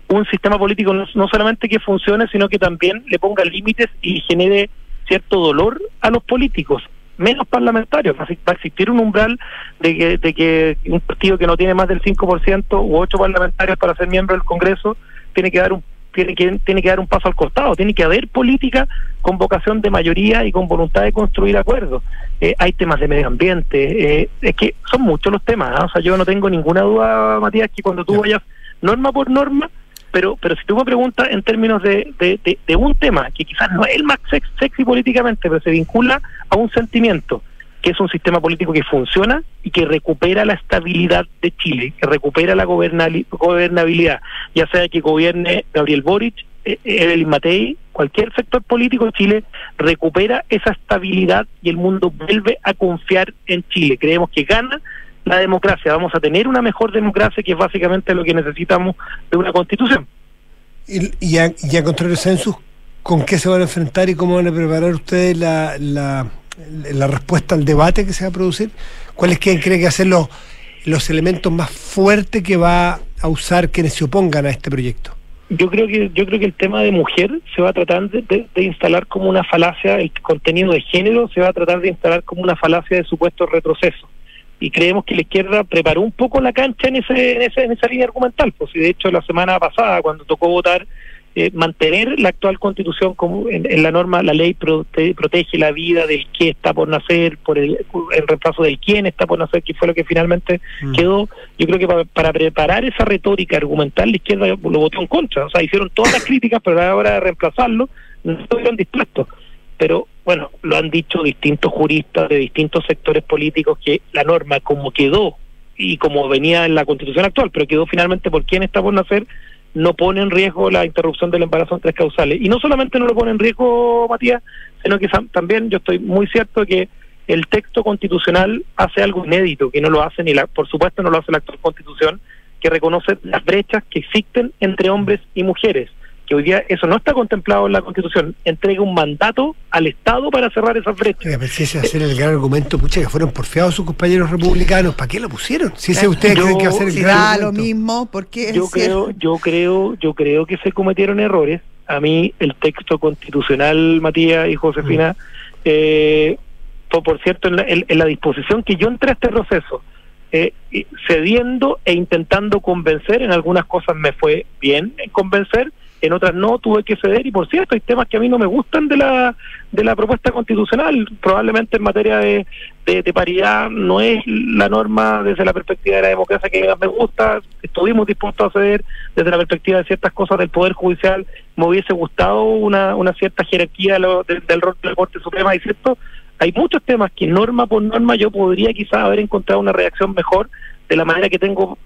Un sistema político no, solamente que funcione, sino que también le ponga límites y genere cierto dolor a los políticos, menos parlamentarios. Va a existir un umbral de que, de que un partido que no tiene más del 5% u 8 parlamentarios para ser miembro del Congreso tiene que dar un tiene que, tiene que dar un paso al costado, tiene que haber política con vocación de mayoría y con voluntad de construir acuerdos. Eh, hay temas de medio ambiente, eh, es que son muchos los temas, ¿ah? o sea, yo no tengo ninguna duda, Matías, que cuando tú vayas norma por norma, pero pero si tú me preguntas en términos de, de, de un tema que quizás no es el más sexy políticamente, pero se vincula a un sentimiento, que es un sistema político que funciona y que recupera la estabilidad de Chile, que recupera la gobernabilidad, ya sea que gobierne Gabriel Boric, eh, Evelyn Matei, cualquier sector político de Chile recupera esa estabilidad y el mundo vuelve a confiar en Chile. Creemos que gana la democracia, vamos a tener una mejor democracia que es básicamente lo que necesitamos de una constitución. Y, y, a, y a contrario census, ¿con qué se van a enfrentar y cómo van a preparar ustedes la la respuesta al debate que se va a producir? ¿Cuáles creen que ser los, los elementos más fuertes que va a usar quienes se opongan a este proyecto? Yo creo que yo creo que el tema de mujer se va a tratar de, instalar como una falacia, el contenido de género se va a tratar de instalar como una falacia de supuesto retroceso. Y creemos que la izquierda preparó un poco la cancha en, ese, en, ese, en esa línea argumental. Pues, y de hecho, la semana pasada, cuando tocó votar eh, mantener la actual constitución como en, la norma, la ley protege la vida del que está por nacer, por el, el reemplazo del quién está por nacer, que fue lo que finalmente mm. quedó. Yo creo que para, preparar esa retórica argumental, la izquierda lo votó en contra. O sea, hicieron todas las críticas, pero a la hora de reemplazarlo, no estuvieron dispuestos. Pero bueno, lo han dicho distintos juristas de distintos sectores políticos que la norma como quedó y como venía en la constitución actual, pero quedó finalmente por quién está por nacer, no pone en riesgo la interrupción del embarazo en tres causales. Y no solamente no lo pone en riesgo, Matías, sino que también yo estoy muy cierto que el texto constitucional hace algo inédito, que no lo hace ni la, por supuesto no lo hace la actual constitución, que reconoce las brechas que existen entre hombres y mujeres que hoy día eso no está contemplado en la Constitución, entrega un mandato al Estado para cerrar esas brechas. si ese hacer el gran argumento, pucha, que fueron porfiados sus compañeros republicanos, ¿para qué lo pusieron? Si ese ustedes creen que va a ser el gran da lo mismo, porque yo creo, yo creo, yo creo que se cometieron errores. A mí el texto constitucional, Matías y Josefina, mm. eh, por, cierto, en la, disposición que yo entré a este proceso, eh, cediendo e intentando convencer, en algunas cosas me fue bien en convencer, en otras no tuve que ceder y por cierto hay temas que a mí no me gustan de la de la propuesta constitucional. Probablemente en materia de, de, paridad no es la norma desde la perspectiva de la democracia que más me gusta. Estuvimos dispuestos a ceder desde la perspectiva de ciertas cosas del poder judicial. Me hubiese gustado una, una cierta jerarquía del rol de la Corte Suprema y cierto hay muchos temas que norma por norma yo podría quizás haber encontrado una reacción mejor de la manera que tengo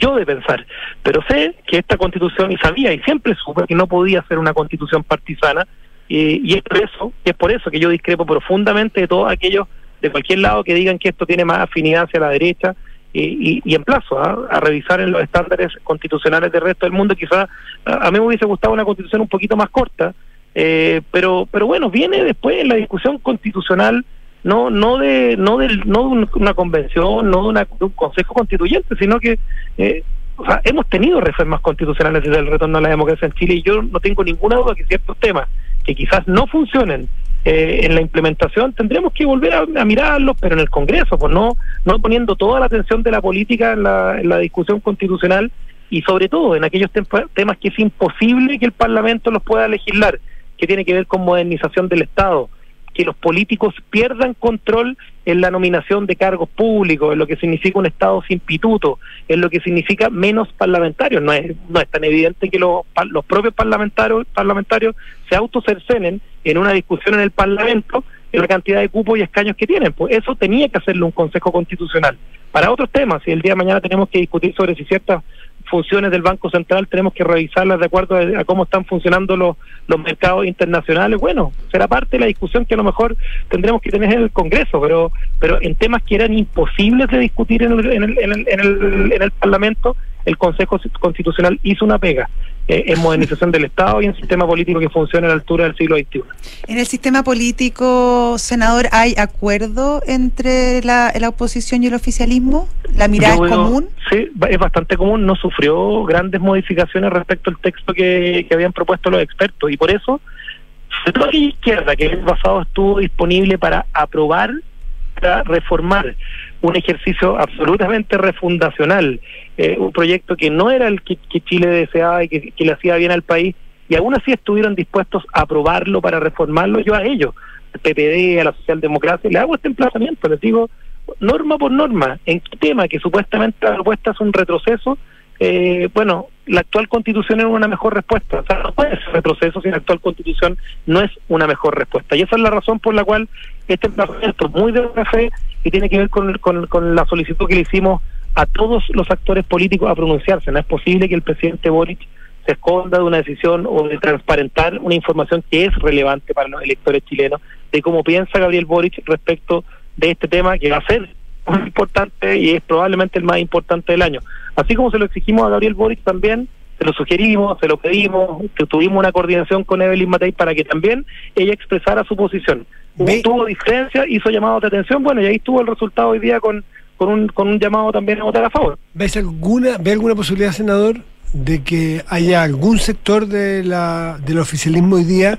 yo de pensar. Pero sé que esta constitución, y sabía, y siempre supe que no podía ser una constitución partisana, y, es por eso, es por eso que yo discrepo profundamente de todos aquellos de cualquier lado que digan que esto tiene más afinidad hacia la derecha y, y, emplazo ¿ah? a revisar en los estándares constitucionales del resto del mundo. Quizás a, mí me hubiese gustado una constitución un poquito más corta, eh, pero pero bueno, viene después en la discusión constitucional no no de no del no de una convención, no de, un consejo constituyente, sino que eh, o sea, hemos tenido reformas constitucionales desde el retorno a la democracia en Chile y yo no tengo ninguna duda que ciertos temas que quizás no funcionen eh, en la implementación tendríamos que volver a, mirarlos, pero en el Congreso, pues no, no poniendo toda la atención de la política en la, en la discusión constitucional y sobre todo en aquellos temas que es imposible que el Parlamento los pueda legislar, que tiene que ver con modernización del Estado, que los políticos pierdan control en la nominación de cargos públicos, en lo que significa un Estado sin pituto, en lo que significa menos parlamentarios. No es, no es tan evidente que los, los propios parlamentarios, parlamentarios se autocercenen en una discusión en el Parlamento en la cantidad de cupos y escaños que tienen. Pues eso tenía que hacerlo un Consejo Constitucional. Para otros temas, si el día de mañana tenemos que discutir sobre si ciertas funciones del Banco Central tenemos que revisarlas de acuerdo a, cómo están funcionando los, los mercados internacionales. Bueno, será parte de la discusión que a lo mejor tendremos que tener en el Congreso, pero pero en temas que eran imposibles de discutir en el, en el, en el, en el, Parlamento, el Consejo Constitucional hizo una pega eh, en modernización del Estado y en sistema político que funciona a la altura del siglo XXI. En el sistema político, senador, ¿hay acuerdo entre la, la oposición y el oficialismo? ¿La mirada es común? Sí, es bastante común, no sufrió grandes modificaciones respecto al texto que, que habían propuesto los expertos y por eso, toda aquella izquierda que el pasado estuvo disponible para aprobar, para reformar un ejercicio absolutamente refundacional, eh, un proyecto que no era el que, Chile deseaba y que, le hacía bien al país, y aún así estuvieron dispuestos a aprobarlo para reformarlo, yo a ellos, al PPD, a la socialdemocracia, le hago este emplazamiento, les digo, norma por norma, en qué tema que supuestamente la propuesta es un retroceso, eh, bueno, la actual constitución es una mejor respuesta. O sea, no puede ser retroceso si la actual constitución no es una mejor respuesta. Y esa es la razón por la cual este emplazamiento muy de buena fe y tiene que ver con, con, la solicitud que le hicimos a todos los actores políticos a pronunciarse. No es posible que el presidente Boric se esconda de una decisión o de transparentar una información que es relevante para los electores chilenos de cómo piensa Gabriel Boric respecto de este tema que va a ser muy importante y es probablemente el más importante del año. Así como se lo exigimos a Gabriel Boric también, se lo sugerimos, se lo pedimos, que tuvimos una coordinación con Evelyn Matei para que también ella expresara su posición. Tuvo diferencia, hizo llamado de atención, bueno, y ahí estuvo el resultado hoy día con, con, un, con un llamado también a votar a favor. ¿Ves alguna, ¿Ve alguna posibilidad, senador, de que haya algún sector de la, del oficialismo hoy día,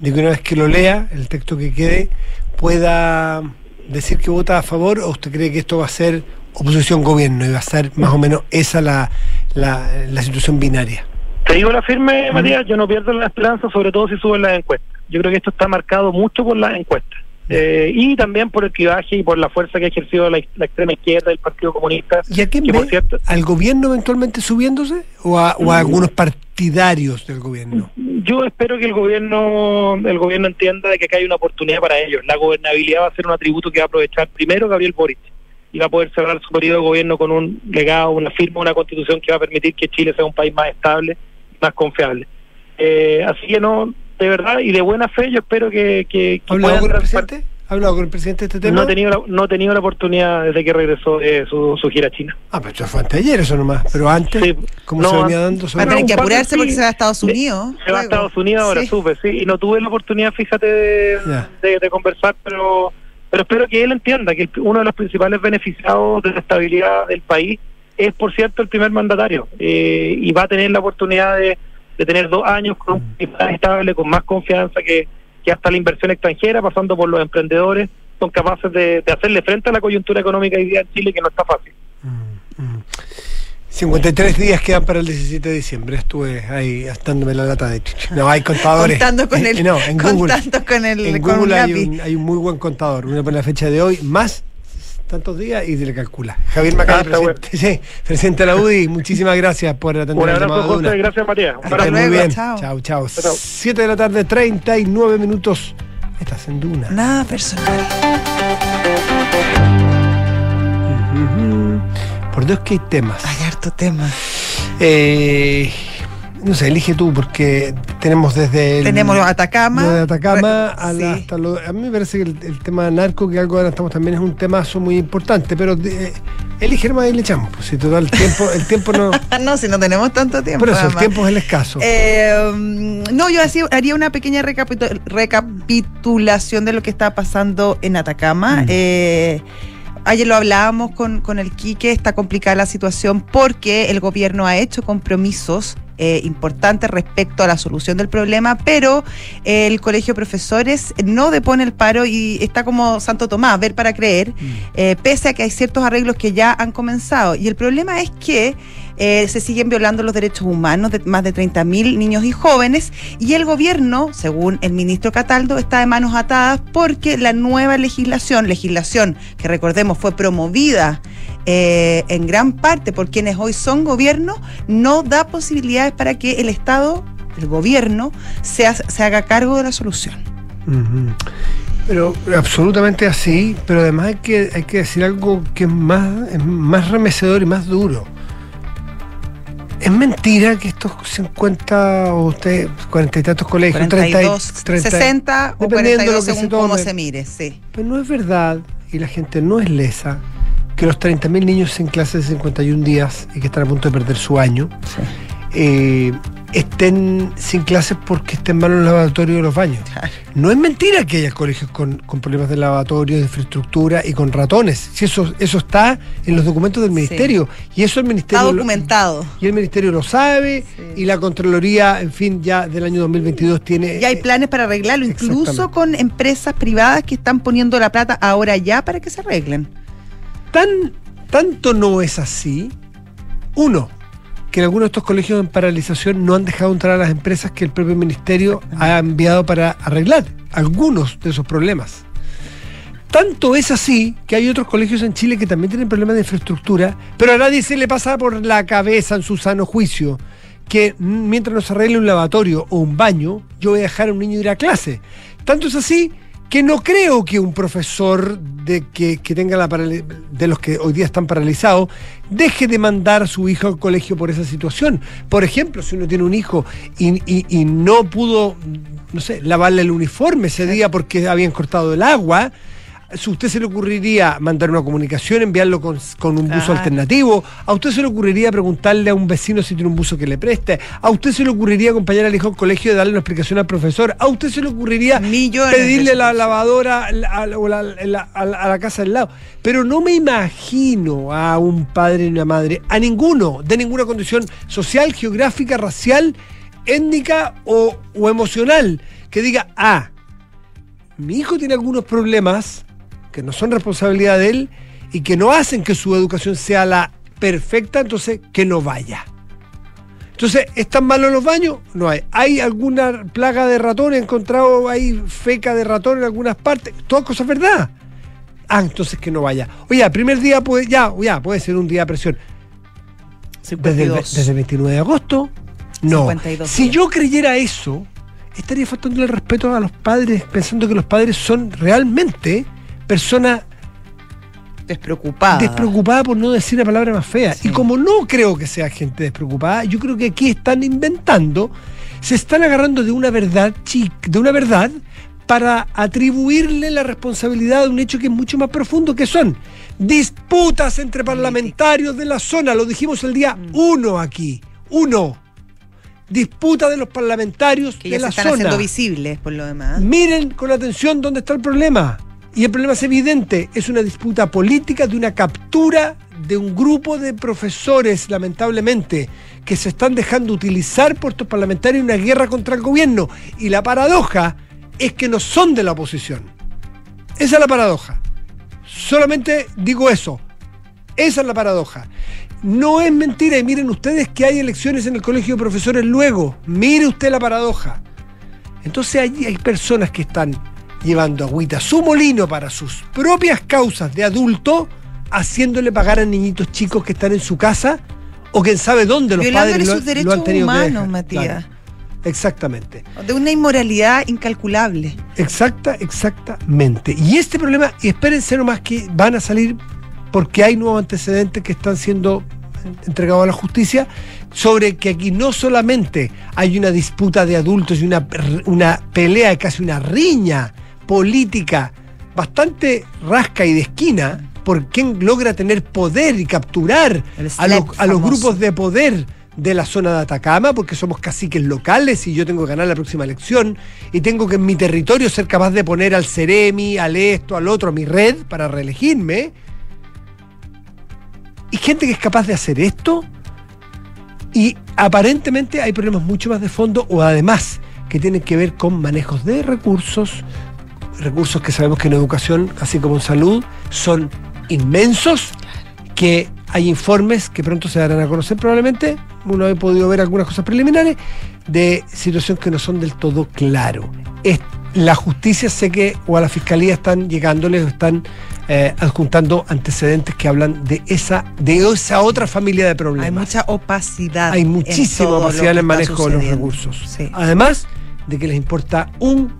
de que una vez que lo lea, el texto que quede, pueda decir que vota a favor o usted cree que esto va a ser oposición-gobierno y va a ser más o menos esa la, la, situación binaria? Te digo la firme, Matías, yo no pierdo la esperanza, sobre todo si suben las encuestas. Yo creo que esto está marcado mucho por las encuestas. Eh, y también por el clivaje y por la fuerza que ha ejercido la, extrema izquierda del Partido Comunista. ¿Y a quién ve? ¿Al gobierno eventualmente subiéndose o a, o a mm. algunos partidarios del gobierno? Yo espero que el gobierno el gobierno entienda de que acá hay una oportunidad para ellos. La gobernabilidad va a ser un atributo que va a aprovechar primero Gabriel Boric y va a poder cerrar su periodo de gobierno con un legado, una firma, una constitución que va a permitir que Chile sea un país más estable, más confiable. Eh, así que no, de verdad y de buena fe, yo espero que... que, con el presidente? ¿Ha hablado con el presidente de este tema? No he tenido la, no he tenido la oportunidad desde que regresó de su, su gira a China. Ah, pero esto fue antes ayer eso nomás. Pero antes, sí. ¿cómo se venía dando? Va a tener que apurarse porque se va a Estados Unidos. Se va a Estados Unidos ahora, supe, sí. Y no tuve la oportunidad, fíjate, de, de conversar, pero pero espero que él entienda que uno de los principales beneficiados de la estabilidad del país es, por cierto, el primer mandatario eh, y va a tener la oportunidad de, tener dos años con un país estable, con más confianza que, que hasta la inversión extranjera, pasando por los emprendedores, son capaces de, hacerle frente a la coyuntura económica hoy día en Chile, que no está fácil. Mm, mm. 53 días quedan para el 17 de diciembre. Estuve ahí gastándome la lata de No, hay contadores. Contando con el. no, en Google. con el. En Google hay, un, hay, un, muy buen contador. Uno pone la fecha de hoy, más tantos días y se le calcula. Javier Macari, ah, presidente, sí, presidente de la UDI, muchísimas gracias por atender Un abrazo, José, gracias María. Hasta muy bien. Chao, chao. 7 de la tarde, 39 minutos. Estás en Duna. Nada personal. Por Dios que hay temas. Harto temas. Eh, no sé, elige tú, porque tenemos desde. tenemos Atacama. de Atacama hasta lo, A mí me parece que el, tema narco, que algo ahora estamos también, es un temazo muy importante, pero eh, elige más y le echamos. Pues, si total, el tiempo, el tiempo no. no, si no tenemos tanto tiempo. Por eso, el tiempo es el escaso. Eh, no, yo haría una pequeña recapitulación de lo que está pasando en Atacama. Mm. Eh, ayer lo hablábamos con, con el Quique, está complicada la situación porque el gobierno ha hecho compromisos eh, importante respecto a la solución del problema, pero el Colegio de Profesores no depone el paro y está como Santo Tomás, ver para creer, mm. eh, pese a que hay ciertos arreglos que ya han comenzado. Y el problema es que eh, se siguen violando los derechos humanos de más de 30.000 niños y jóvenes y el gobierno, según el ministro Cataldo, está de manos atadas porque la nueva legislación, legislación que recordemos fue promovida eh, en gran parte por quienes hoy son gobierno, no da posibilidades para que el Estado, el gobierno, se, haga cargo de la solución. Pero absolutamente así, pero además hay que, hay que decir algo que es más, es más remecedor y más duro. Es mentira que estos 50 o usted, 40 y tantos colegios, 42, 30, 60 o 42 según cómo se mire, sí. Pero no es verdad, y la gente no es lesa, que los 30.000 niños en clases de 51 días y que están a punto de perder su año, sí. eh, estén sin clases porque estén malos los lavatorios de los baños. No es mentira que haya colegios con, problemas de lavatorio, de infraestructura y con ratones. Si eso, eso está en los documentos del ministerio. Y eso el ministerio. Está documentado. y el ministerio lo sabe. Y la Contraloría, en fin, ya del año 2022 tiene. Ya hay planes para arreglarlo, incluso con empresas privadas que están poniendo la plata ahora ya para que se arreglen. Tan, tanto no es así. Uno, que en algunos de estos colegios en paralización no han dejado entrar a las empresas que el propio ministerio ha enviado para arreglar algunos de esos problemas. Tanto es así que hay otros colegios en Chile que también tienen problemas de infraestructura, pero a nadie se le pasa por la cabeza en su sano juicio que mientras no se arregle un lavatorio o un baño, yo voy a dejar a un niño ir a clase. Tanto es así que no creo que un profesor de que, tenga la de los que hoy día están paralizados deje de mandar a su hijo al colegio por esa situación. Por ejemplo, si uno tiene un hijo y, no pudo, no sé, lavarle el uniforme ese día porque habían cortado el agua, ¿A usted se le ocurriría mandar una comunicación, enviarlo con, un buzo alternativo? ¿A usted se le ocurriría preguntarle a un vecino si tiene un buzo que le preste? ¿A usted se le ocurriría acompañar al hijo al colegio y darle una explicación al profesor? ¿A usted se le ocurriría pedirle la lavadora a, la casa del lado? Pero no me imagino a un padre y una madre, a ninguno, de ninguna condición social, geográfica, racial, étnica o, o emocional, que diga, ah, mi hijo tiene algunos problemas, que no son responsabilidad de él y que no hacen que su educación sea la perfecta, entonces que no vaya. Entonces, ¿están malos los baños? No hay. ¿Hay alguna plaga de ratón? ¿He encontrado ahí feca de ratón en algunas partes? Todas cosas verdad. Ah, entonces que no vaya. Oye, el primer día puede, ya, ya, puede ser un día de presión. Desde el, desde 29 de agosto, no. si yo creyera eso, estaría faltando el respeto a los padres, pensando que los padres son realmente persona despreocupada. Despreocupada por no decir la palabra más fea. Y como no creo que sea gente despreocupada, yo creo que aquí están inventando, se están agarrando de una verdad, de una verdad para atribuirle la responsabilidad de un hecho que es mucho más profundo, que son disputas entre parlamentarios de la zona, lo dijimos el día mm. uno aquí, uno. Disputa de los parlamentarios que de ya la se están haciendo visibles por lo demás. Miren con atención dónde está el problema. Y el problema es evidente, es una disputa política de una captura de un grupo de profesores, lamentablemente, que se están dejando utilizar por estos parlamentarios en una guerra contra el gobierno. Y la paradoja es que no son de la oposición. Esa es la paradoja. Solamente digo eso. Esa es la paradoja. No es mentira y miren ustedes que hay elecciones en el colegio de profesores luego. Mire usted la paradoja. Entonces hay, hay personas que están llevando agüita a su molino para sus propias causas de adulto, haciéndole pagar a niñitos chicos que están en su casa o quién sabe dónde los padres lo, lo, han tenido humanos, Matías. Exactamente. De una inmoralidad incalculable. Exacta, exactamente. Y este problema, y espérense nomás que van a salir porque hay nuevos antecedentes que están siendo entregado a la justicia sobre que aquí no solamente hay una disputa de adultos y una, una pelea, casi una riña política bastante rasca y de esquina por quién logra tener poder y capturar a los, a los grupos de poder de la zona de Atacama, porque somos caciques locales y yo tengo que ganar la próxima elección y tengo que en mi territorio ser capaz de poner al Ceremi, al esto, al otro, a mi red para reelegirme. Y gente que es capaz de hacer esto y aparentemente hay problemas mucho más de fondo o además que tienen que ver con manejos de recursos, recursos que sabemos que en educación, así como en salud, son inmensos, que hay informes que pronto se darán a conocer probablemente, uno ha podido ver algunas cosas preliminares, de situaciones que no son del todo claro. la justicia sé que, o a la fiscalía están llegándoles, están eh, adjuntando antecedentes que hablan de esa, de esa otra familia de problemas. Hay mucha opacidad. Hay muchísima opacidad en el manejo de los recursos. Además de que les importa un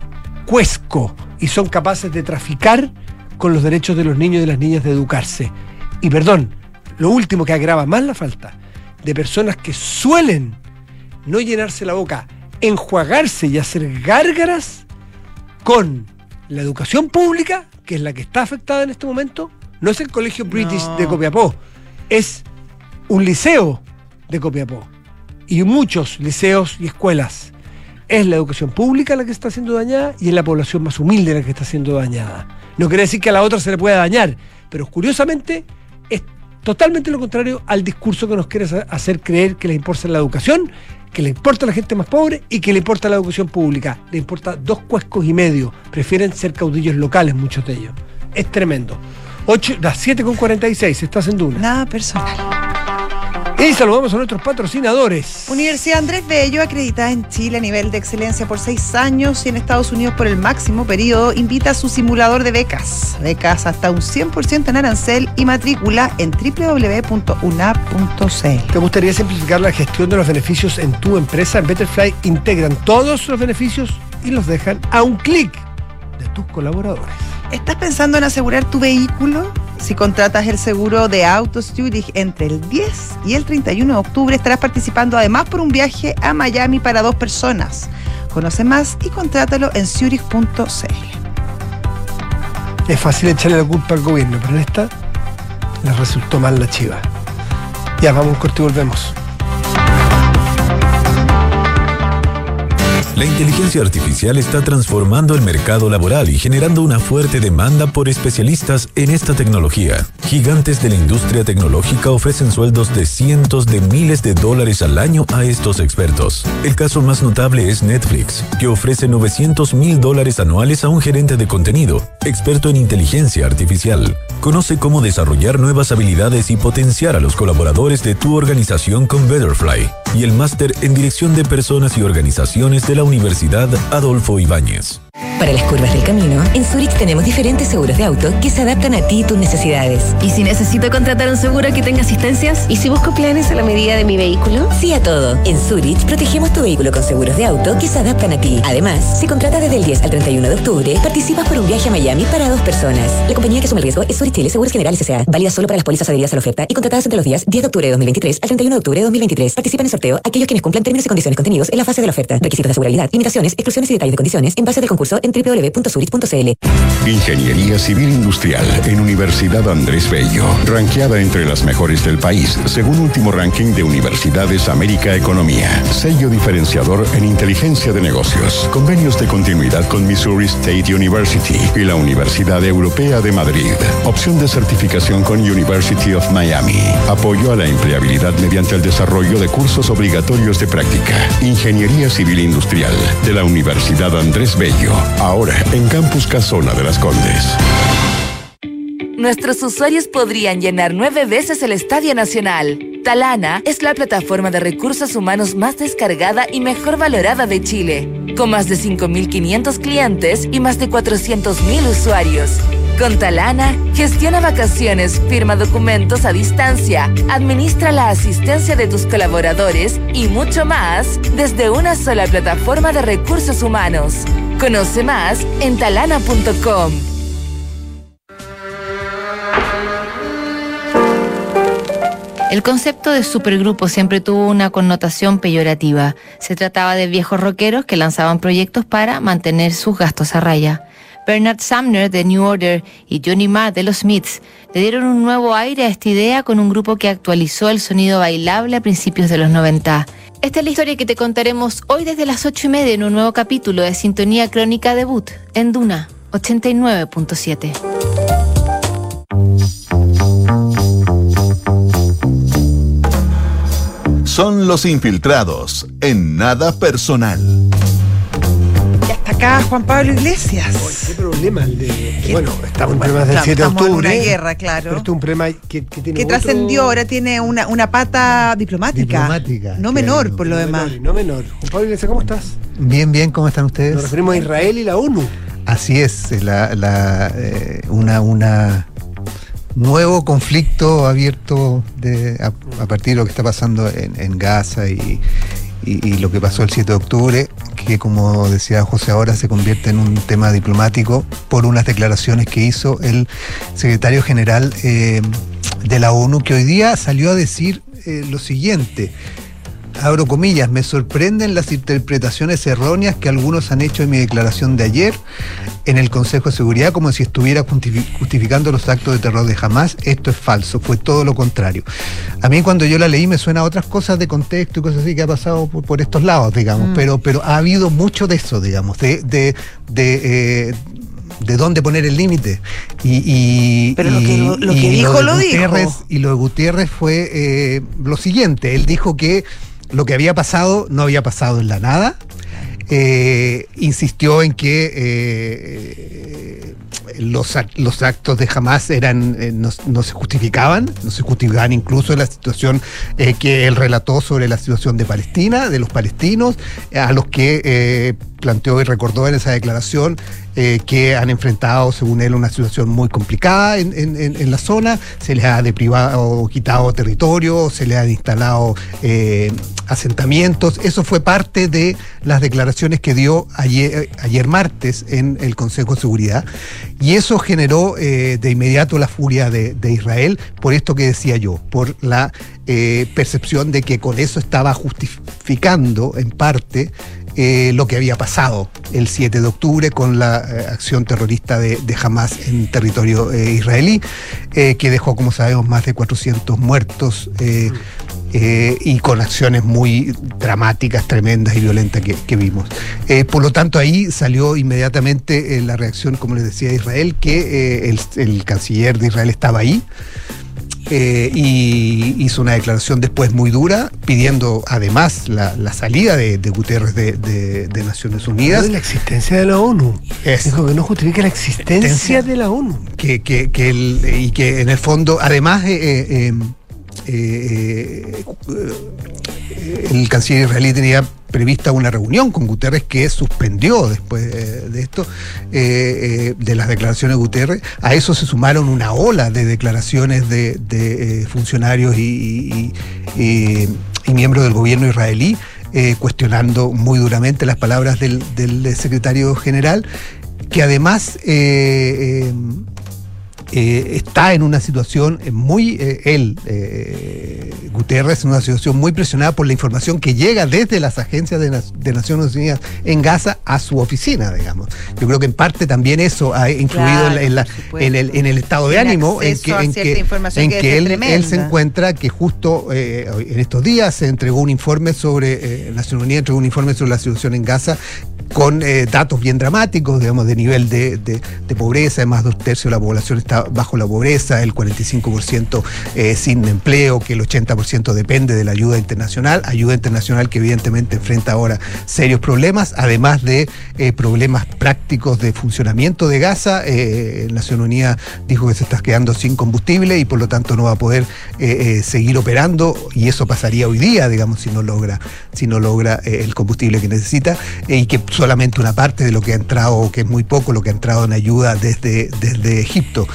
cuesco y son capaces de traficar con los derechos de los niños y de las niñas de educarse. Y perdón, lo último que agrava más la falta de personas que suelen no llenarse la boca, enjuagarse y hacer gárgaras con la educación pública, que es la que está afectada en este momento, no es el Colegio British de Copiapó, es un liceo de Copiapó y muchos liceos y escuelas. Es la educación pública la que está siendo dañada y es la población más humilde la que está siendo dañada. No quiere decir que a la otra se le pueda dañar, pero curiosamente es totalmente lo contrario al discurso que nos quiere hacer creer que le importa la educación, que le importa a la gente más pobre y que le importa la educación pública. Le importa dos cuescos y medio. Prefieren ser caudillos locales, muchos de ellos. Es tremendo. 8, las 7.46, estás en Duna. Nada personal. Y saludamos a nuestros patrocinadores. Universidad Andrés Bello, acreditada en Chile a nivel de excelencia por seis años y en Estados Unidos por el máximo periodo, invita a su simulador de becas. Becas hasta un 100% en arancel y matrícula en www.una.cl. ¿Te gustaría simplificar la gestión de los beneficios en tu empresa? En Betterfly integran todos los beneficios y los dejan a un clic de tus colaboradores. ¿Estás pensando en asegurar tu vehículo? Si contratas el seguro de Auto Zurich entre el 10 y el 31 de octubre, estarás participando además por un viaje a Miami para dos personas. Conoce más y contrátalo en zurich.cl. Es fácil echarle la culpa al gobierno, pero en esta le resultó mal la chiva. Ya, vamos corto y volvemos. La inteligencia artificial está transformando el mercado laboral y generando una fuerte demanda por especialistas en esta tecnología. Gigantes de la industria tecnológica ofrecen sueldos de cientos de miles de dólares al año a estos expertos. El caso más notable es Netflix, que ofrece 900 mil dólares anuales a un gerente de contenido, experto en inteligencia artificial. Conoce cómo desarrollar nuevas habilidades y potenciar a los colaboradores de tu organización con Betterfly y el máster en Dirección de Personas y Organizaciones de la Universidad Adolfo Ibáñez. Para las curvas del camino, en Zurich tenemos diferentes seguros de auto que se adaptan a ti y tus necesidades. ¿Y si necesito contratar un seguro que tenga asistencias? ¿Y si busco planes a la medida de mi vehículo? Sí a todo. En Zurich protegemos tu vehículo con seguros de auto que se adaptan a ti. Además, si contratas desde el 10 al 31 de octubre, participas por un viaje a Miami para dos personas. La compañía que asume el riesgo es Zurich Chile Seguros Generales S.A. Válida solo para las pólizas adheridas a la oferta y contratadas entre los días 10 de octubre de 2023 al 31 de octubre de 2023. Participan en el sorteo aquellos quienes cumplan términos y condiciones contenidos en la fase de la oferta. Requisitos de seguridad, limitaciones, exclusiones y detalles de condiciones en base del concurso en www.zurich Ingeniería Civil Industrial en Universidad Andrés Bello, ranqueada entre las mejores del país, según último ranking de Universidades América Economía. Sello diferenciador en inteligencia de negocios. Convenios de continuidad con Missouri State University y la Universidad Europea de Madrid. Opción de certificación con University of Miami. Apoyo a la empleabilidad mediante el desarrollo de cursos obligatorios de práctica. Ingeniería Civil Industrial de la Universidad Andrés Bello. Ahora en Campus Casona de las Condes. Nuestros usuarios podrían llenar nueve veces el Estadio Nacional. Talana es la plataforma de recursos humanos más descargada y mejor valorada de Chile, con más de 5.500 clientes y más de 400.000 usuarios. Con Talana, gestiona vacaciones, firma documentos a distancia, administra la asistencia de tus colaboradores y mucho más desde una sola plataforma de recursos humanos. Conoce más en talana.com. El concepto de supergrupo siempre tuvo una connotación peyorativa. Se trataba de viejos rockeros que lanzaban proyectos para mantener sus gastos a raya. Bernard Sumner de New Order y Johnny Marr de los Smiths le dieron un nuevo aire a esta idea con un grupo que actualizó el sonido bailable a principios de los 90. Esta es la historia que te contaremos hoy desde las 8 y media en un nuevo capítulo de Sintonía Crónica Debut en Duna 89.7. Son los infiltrados en nada personal acá Juan Pablo Iglesias. ¿Qué problema el de.? Bueno, estamos en problemas del 7 de octubre. En una guerra, claro. Pero esto es un problema que, que tiene. Que trascendió, ahora tiene una, una pata diplomática. Diplomática. No menor, por lo demás. no menor. Juan Pablo Iglesias, ¿cómo estás? Bien, bien, ¿cómo están ustedes? Nos referimos a Israel y la ONU. Así es, la, la, eh, una, una nuevo conflicto abierto de, a, partir de lo que está pasando en, en Gaza y, y, lo que pasó el 7 de octubre, que como decía José ahora se convierte en un tema diplomático por unas declaraciones que hizo el secretario general eh, de la ONU, que hoy día salió a decir eh, lo siguiente abro comillas, me sorprenden las interpretaciones erróneas que algunos han hecho en mi declaración de ayer en el Consejo de Seguridad como si estuviera justificando los actos de terror de Hamas. Esto es falso, fue todo lo contrario. A mí cuando yo la leí me suena a otras cosas de contexto y cosas así que ha pasado por, estos lados, digamos, mm. pero, pero ha habido mucho de eso, digamos, de... de, de eh, de dónde poner el límite. Y, Pero lo que, dijo, lo, dijo. Y lo de Gutiérrez fue eh, lo siguiente. Él dijo que lo que había pasado no había pasado en la nada. Eh, insistió en que eh, los, los, actos de Hamas eran, eh, no, se justificaban, no se justificaban incluso la situación que él relató sobre la situación de Palestina, de los palestinos, a los que planteó y recordó en esa declaración eh, que han enfrentado, según él, una situación muy complicada en, la zona. Se les ha deprivado, quitado territorio, se les ha instalado eh, asentamientos. Eso fue parte de las declaraciones que dio ayer, ayer martes en el Consejo de Seguridad. Y eso generó eh, de inmediato la furia de, Israel por esto que decía yo, por la percepción de que con eso estaba justificando en parte eh, lo que había pasado el 7 de octubre con la eh, acción terrorista de, Hamas en territorio eh, israelí, que dejó, como sabemos, más de 400 muertos. y con acciones muy dramáticas, tremendas y violentas que, vimos. por lo tanto, ahí salió inmediatamente la reacción, como les decía, de Israel, que el, el, canciller de Israel estaba ahí. Eh, y hizo una declaración después muy dura, pidiendo además la, salida de, Guterres de, Naciones Unidas. De la existencia de la ONU. Dijo que no justifica la existencia de la ONU. Que, que, que y que en el fondo, además, eh, eh, el canciller israelí tenía prevista una reunión con Guterres que suspendió después de esto, eh, eh, de las declaraciones de Guterres. A eso se sumaron una ola de declaraciones de, eh, funcionarios y, miembros del gobierno israelí. cuestionando muy duramente las palabras del, del secretario general, que además eh, está en una situación muy, eh, él, eh, Guterres, en una situación muy presionada por la información que llega desde las agencias de, Naciones Unidas en Gaza a su oficina, digamos. Yo creo que en parte también eso ha influido en, el, en, el, estado de ánimo en que, en que, él, se encuentra que justo en estos días se entregó un informe sobre, Naciones Unidas entregó un informe sobre la situación en Gaza con datos bien dramáticos, digamos, de nivel de, de pobreza, más de dos tercios de la población está bajo la pobreza, el 45% eh, sin empleo, que el 80% depende de la ayuda internacional, ayuda internacional que evidentemente enfrenta ahora serios problemas, además de eh, problemas prácticos de funcionamiento de Gaza. Eh, Nación Unida dijo que se está quedando sin combustible y por lo tanto no va a poder eh, seguir operando y eso pasaría hoy día, digamos, si no logra, si no logra el combustible que necesita y que solamente una parte de lo que ha entrado, que es muy poco lo que ha entrado en ayuda desde, desde Egipto.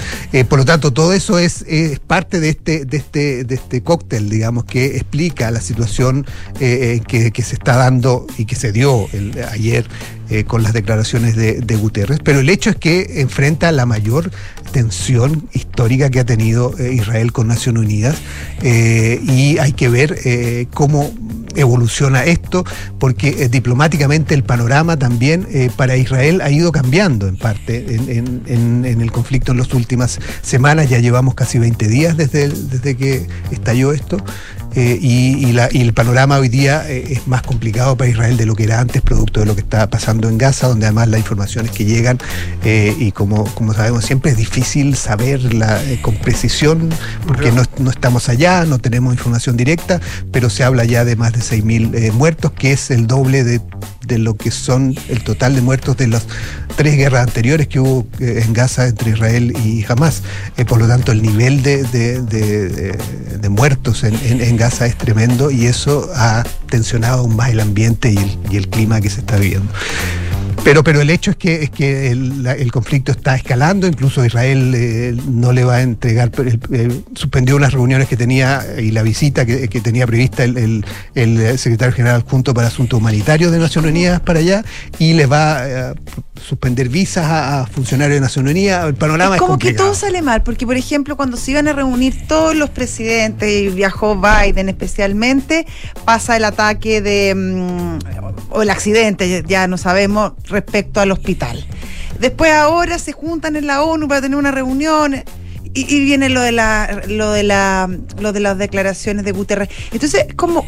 Por lo tanto, todo eso es, parte de este, de, este, de este cóctel, digamos, que explica la situación que, que, se está dando y que se dio ayer con las declaraciones de, de, Guterres. Pero el hecho es que enfrenta la mayor tensión histórica que ha tenido Israel con Naciones Unidas y hay que ver cómo evoluciona esto, porque eh, diplomáticamente el panorama también eh, para Israel ha ido cambiando en parte en, el conflicto en las últimas semanas. Ya llevamos casi 20 días desde, desde que estalló esto. Eh, y, el panorama hoy día es más complicado para Israel de lo que era antes, producto de lo que está pasando en Gaza, donde además las informaciones que llegan, y como, sabemos siempre es difícil saberla con precisión, porque no, no, estamos allá, no tenemos información directa, pero se habla ya de más de 6.000 eh, muertos, que es el doble de, lo que son el total de muertos de las tres guerras anteriores que hubo eh, en Gaza entre Israel y Hamas. Eh, por lo tanto, el nivel de, de, muertos en, Gaza es tremendo y eso ha tensionado aún más el ambiente y el, y el clima que se está viviendo. Pero, pero el hecho es que, es que el, conflicto está escalando, incluso Israel eh, no le va a entregar, suspendió unas reuniones que tenía y la visita que, tenía prevista el, secretario general junto para asuntos humanitarios de Naciones Unidas para allá y le va a suspender visas a, funcionarios de Naciones Unidas. El panorama es, como que todo sale mal, porque por ejemplo cuando se iban a reunir todos los presidentes y viajó Biden especialmente, pasa el ataque de mm, o el accidente, ya no sabemos respecto al hospital. Después ahora se juntan en la ONU para tener una reunión y, viene lo de la lo de la lo de las declaraciones de Guterres. Entonces, como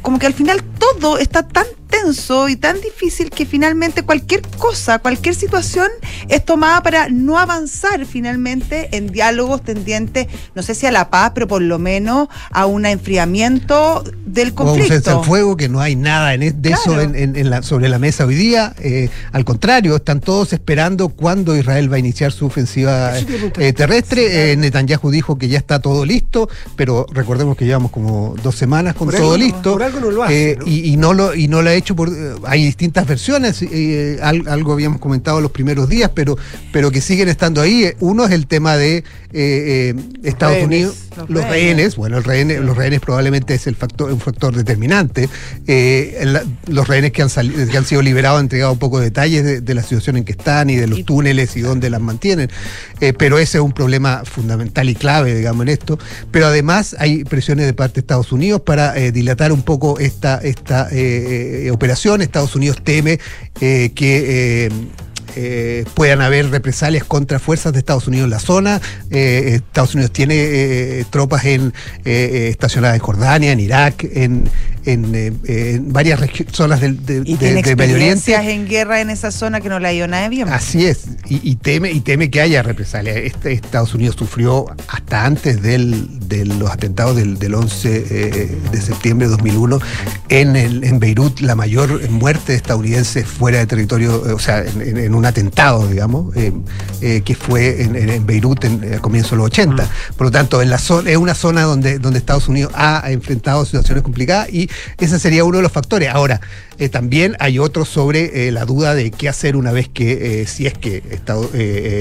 como que al final todo está tan tenso y tan difícil que finalmente cualquier cosa, cualquier situación es tomada para no avanzar finalmente en diálogos tendientes, no sé si a la paz, pero por lo menos a un enfriamiento del conflicto. Fuego, que no hay nada en, de eso en, la, sobre la mesa hoy día. Eh, al contrario, están todos esperando cuándo Israel va a iniciar su ofensiva eh, terrestre. Eh, Netanyahu dijo que ya está todo listo, pero recordemos que llevamos como dos semanas con todo listo. Y, no lo, y no lo ha hecho por. Eh, hay distintas versiones, eh, algo habíamos comentado los primeros días, pero, pero que siguen estando ahí. Uno es el tema de eh, Estados Unidos, los, rehenes. Bueno, el los rehenes probablemente es el factor, un factor determinante. los rehenes que han, que han sido liberados han entregado pocos detalles de, la situación en que están y de los túneles y dónde las mantienen. pero ese es un problema fundamental y clave, digamos, en esto. Pero además hay presiones de parte de Estados Unidos para dilatar un poco esta, esta eh, operación. Estados Unidos teme eh, que eh, puedan haber represalias contra fuerzas de Estados Unidos en la zona. Estados Unidos tiene tropas en, estacionadas en Jordania, en Irak, en, en, eh, varias zonas del, de, y tiene Medio Oriente. en guerra en esa zona que no la ido nadie. Así es, y, teme, y teme que haya represalias. Este, Estados Unidos sufrió hasta antes del, de los atentados del, 11 eh, de septiembre de 2001 en, el, en Beirut la mayor muerte de estadounidenses fuera de territorio, o sea, en, un atentado, digamos, eh, que fue en, Beirut en, a comienzos de los 80. Mm. Por lo tanto, en la zona, es una zona donde, donde Estados Unidos ha enfrentado situaciones complicadas y ese sería uno de los factores. Ahora, eh, también hay otros sobre eh, la duda de qué hacer una vez que, eh, si es que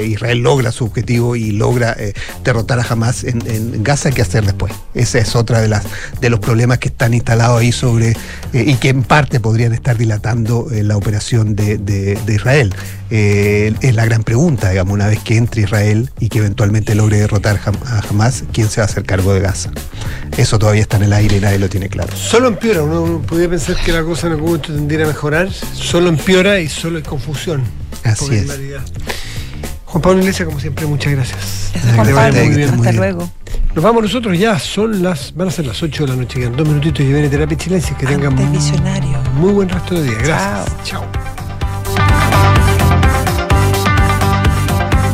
Israel logra su objetivo y logra derrotar a Hamas en, Gaza, qué hacer después. Esa es otra de de los problemas que están instalados ahí sobre y que en parte podrían estar dilatando la operación de, Israel. es la gran pregunta, digamos, una vez que entre Israel y que eventualmente logre derrotar a Hamas, ¿quién se va a hacer cargo de Gaza? Eso todavía está en el aire y nadie lo tiene claro. Solo empeora, uno podría pensar que la cosa en algún momento tendría a mejorar, solo empeora y solo hay confusión. Así es. Juan Pablo Iglesias, como siempre, muchas gracias. Hasta luego. Nos vamos nosotros ya, son las, van a ser las 8 de la noche, quedan dos minutitos y viene terapia chilense. Que tengan muy, muy buen resto de día. Gracias. Chao.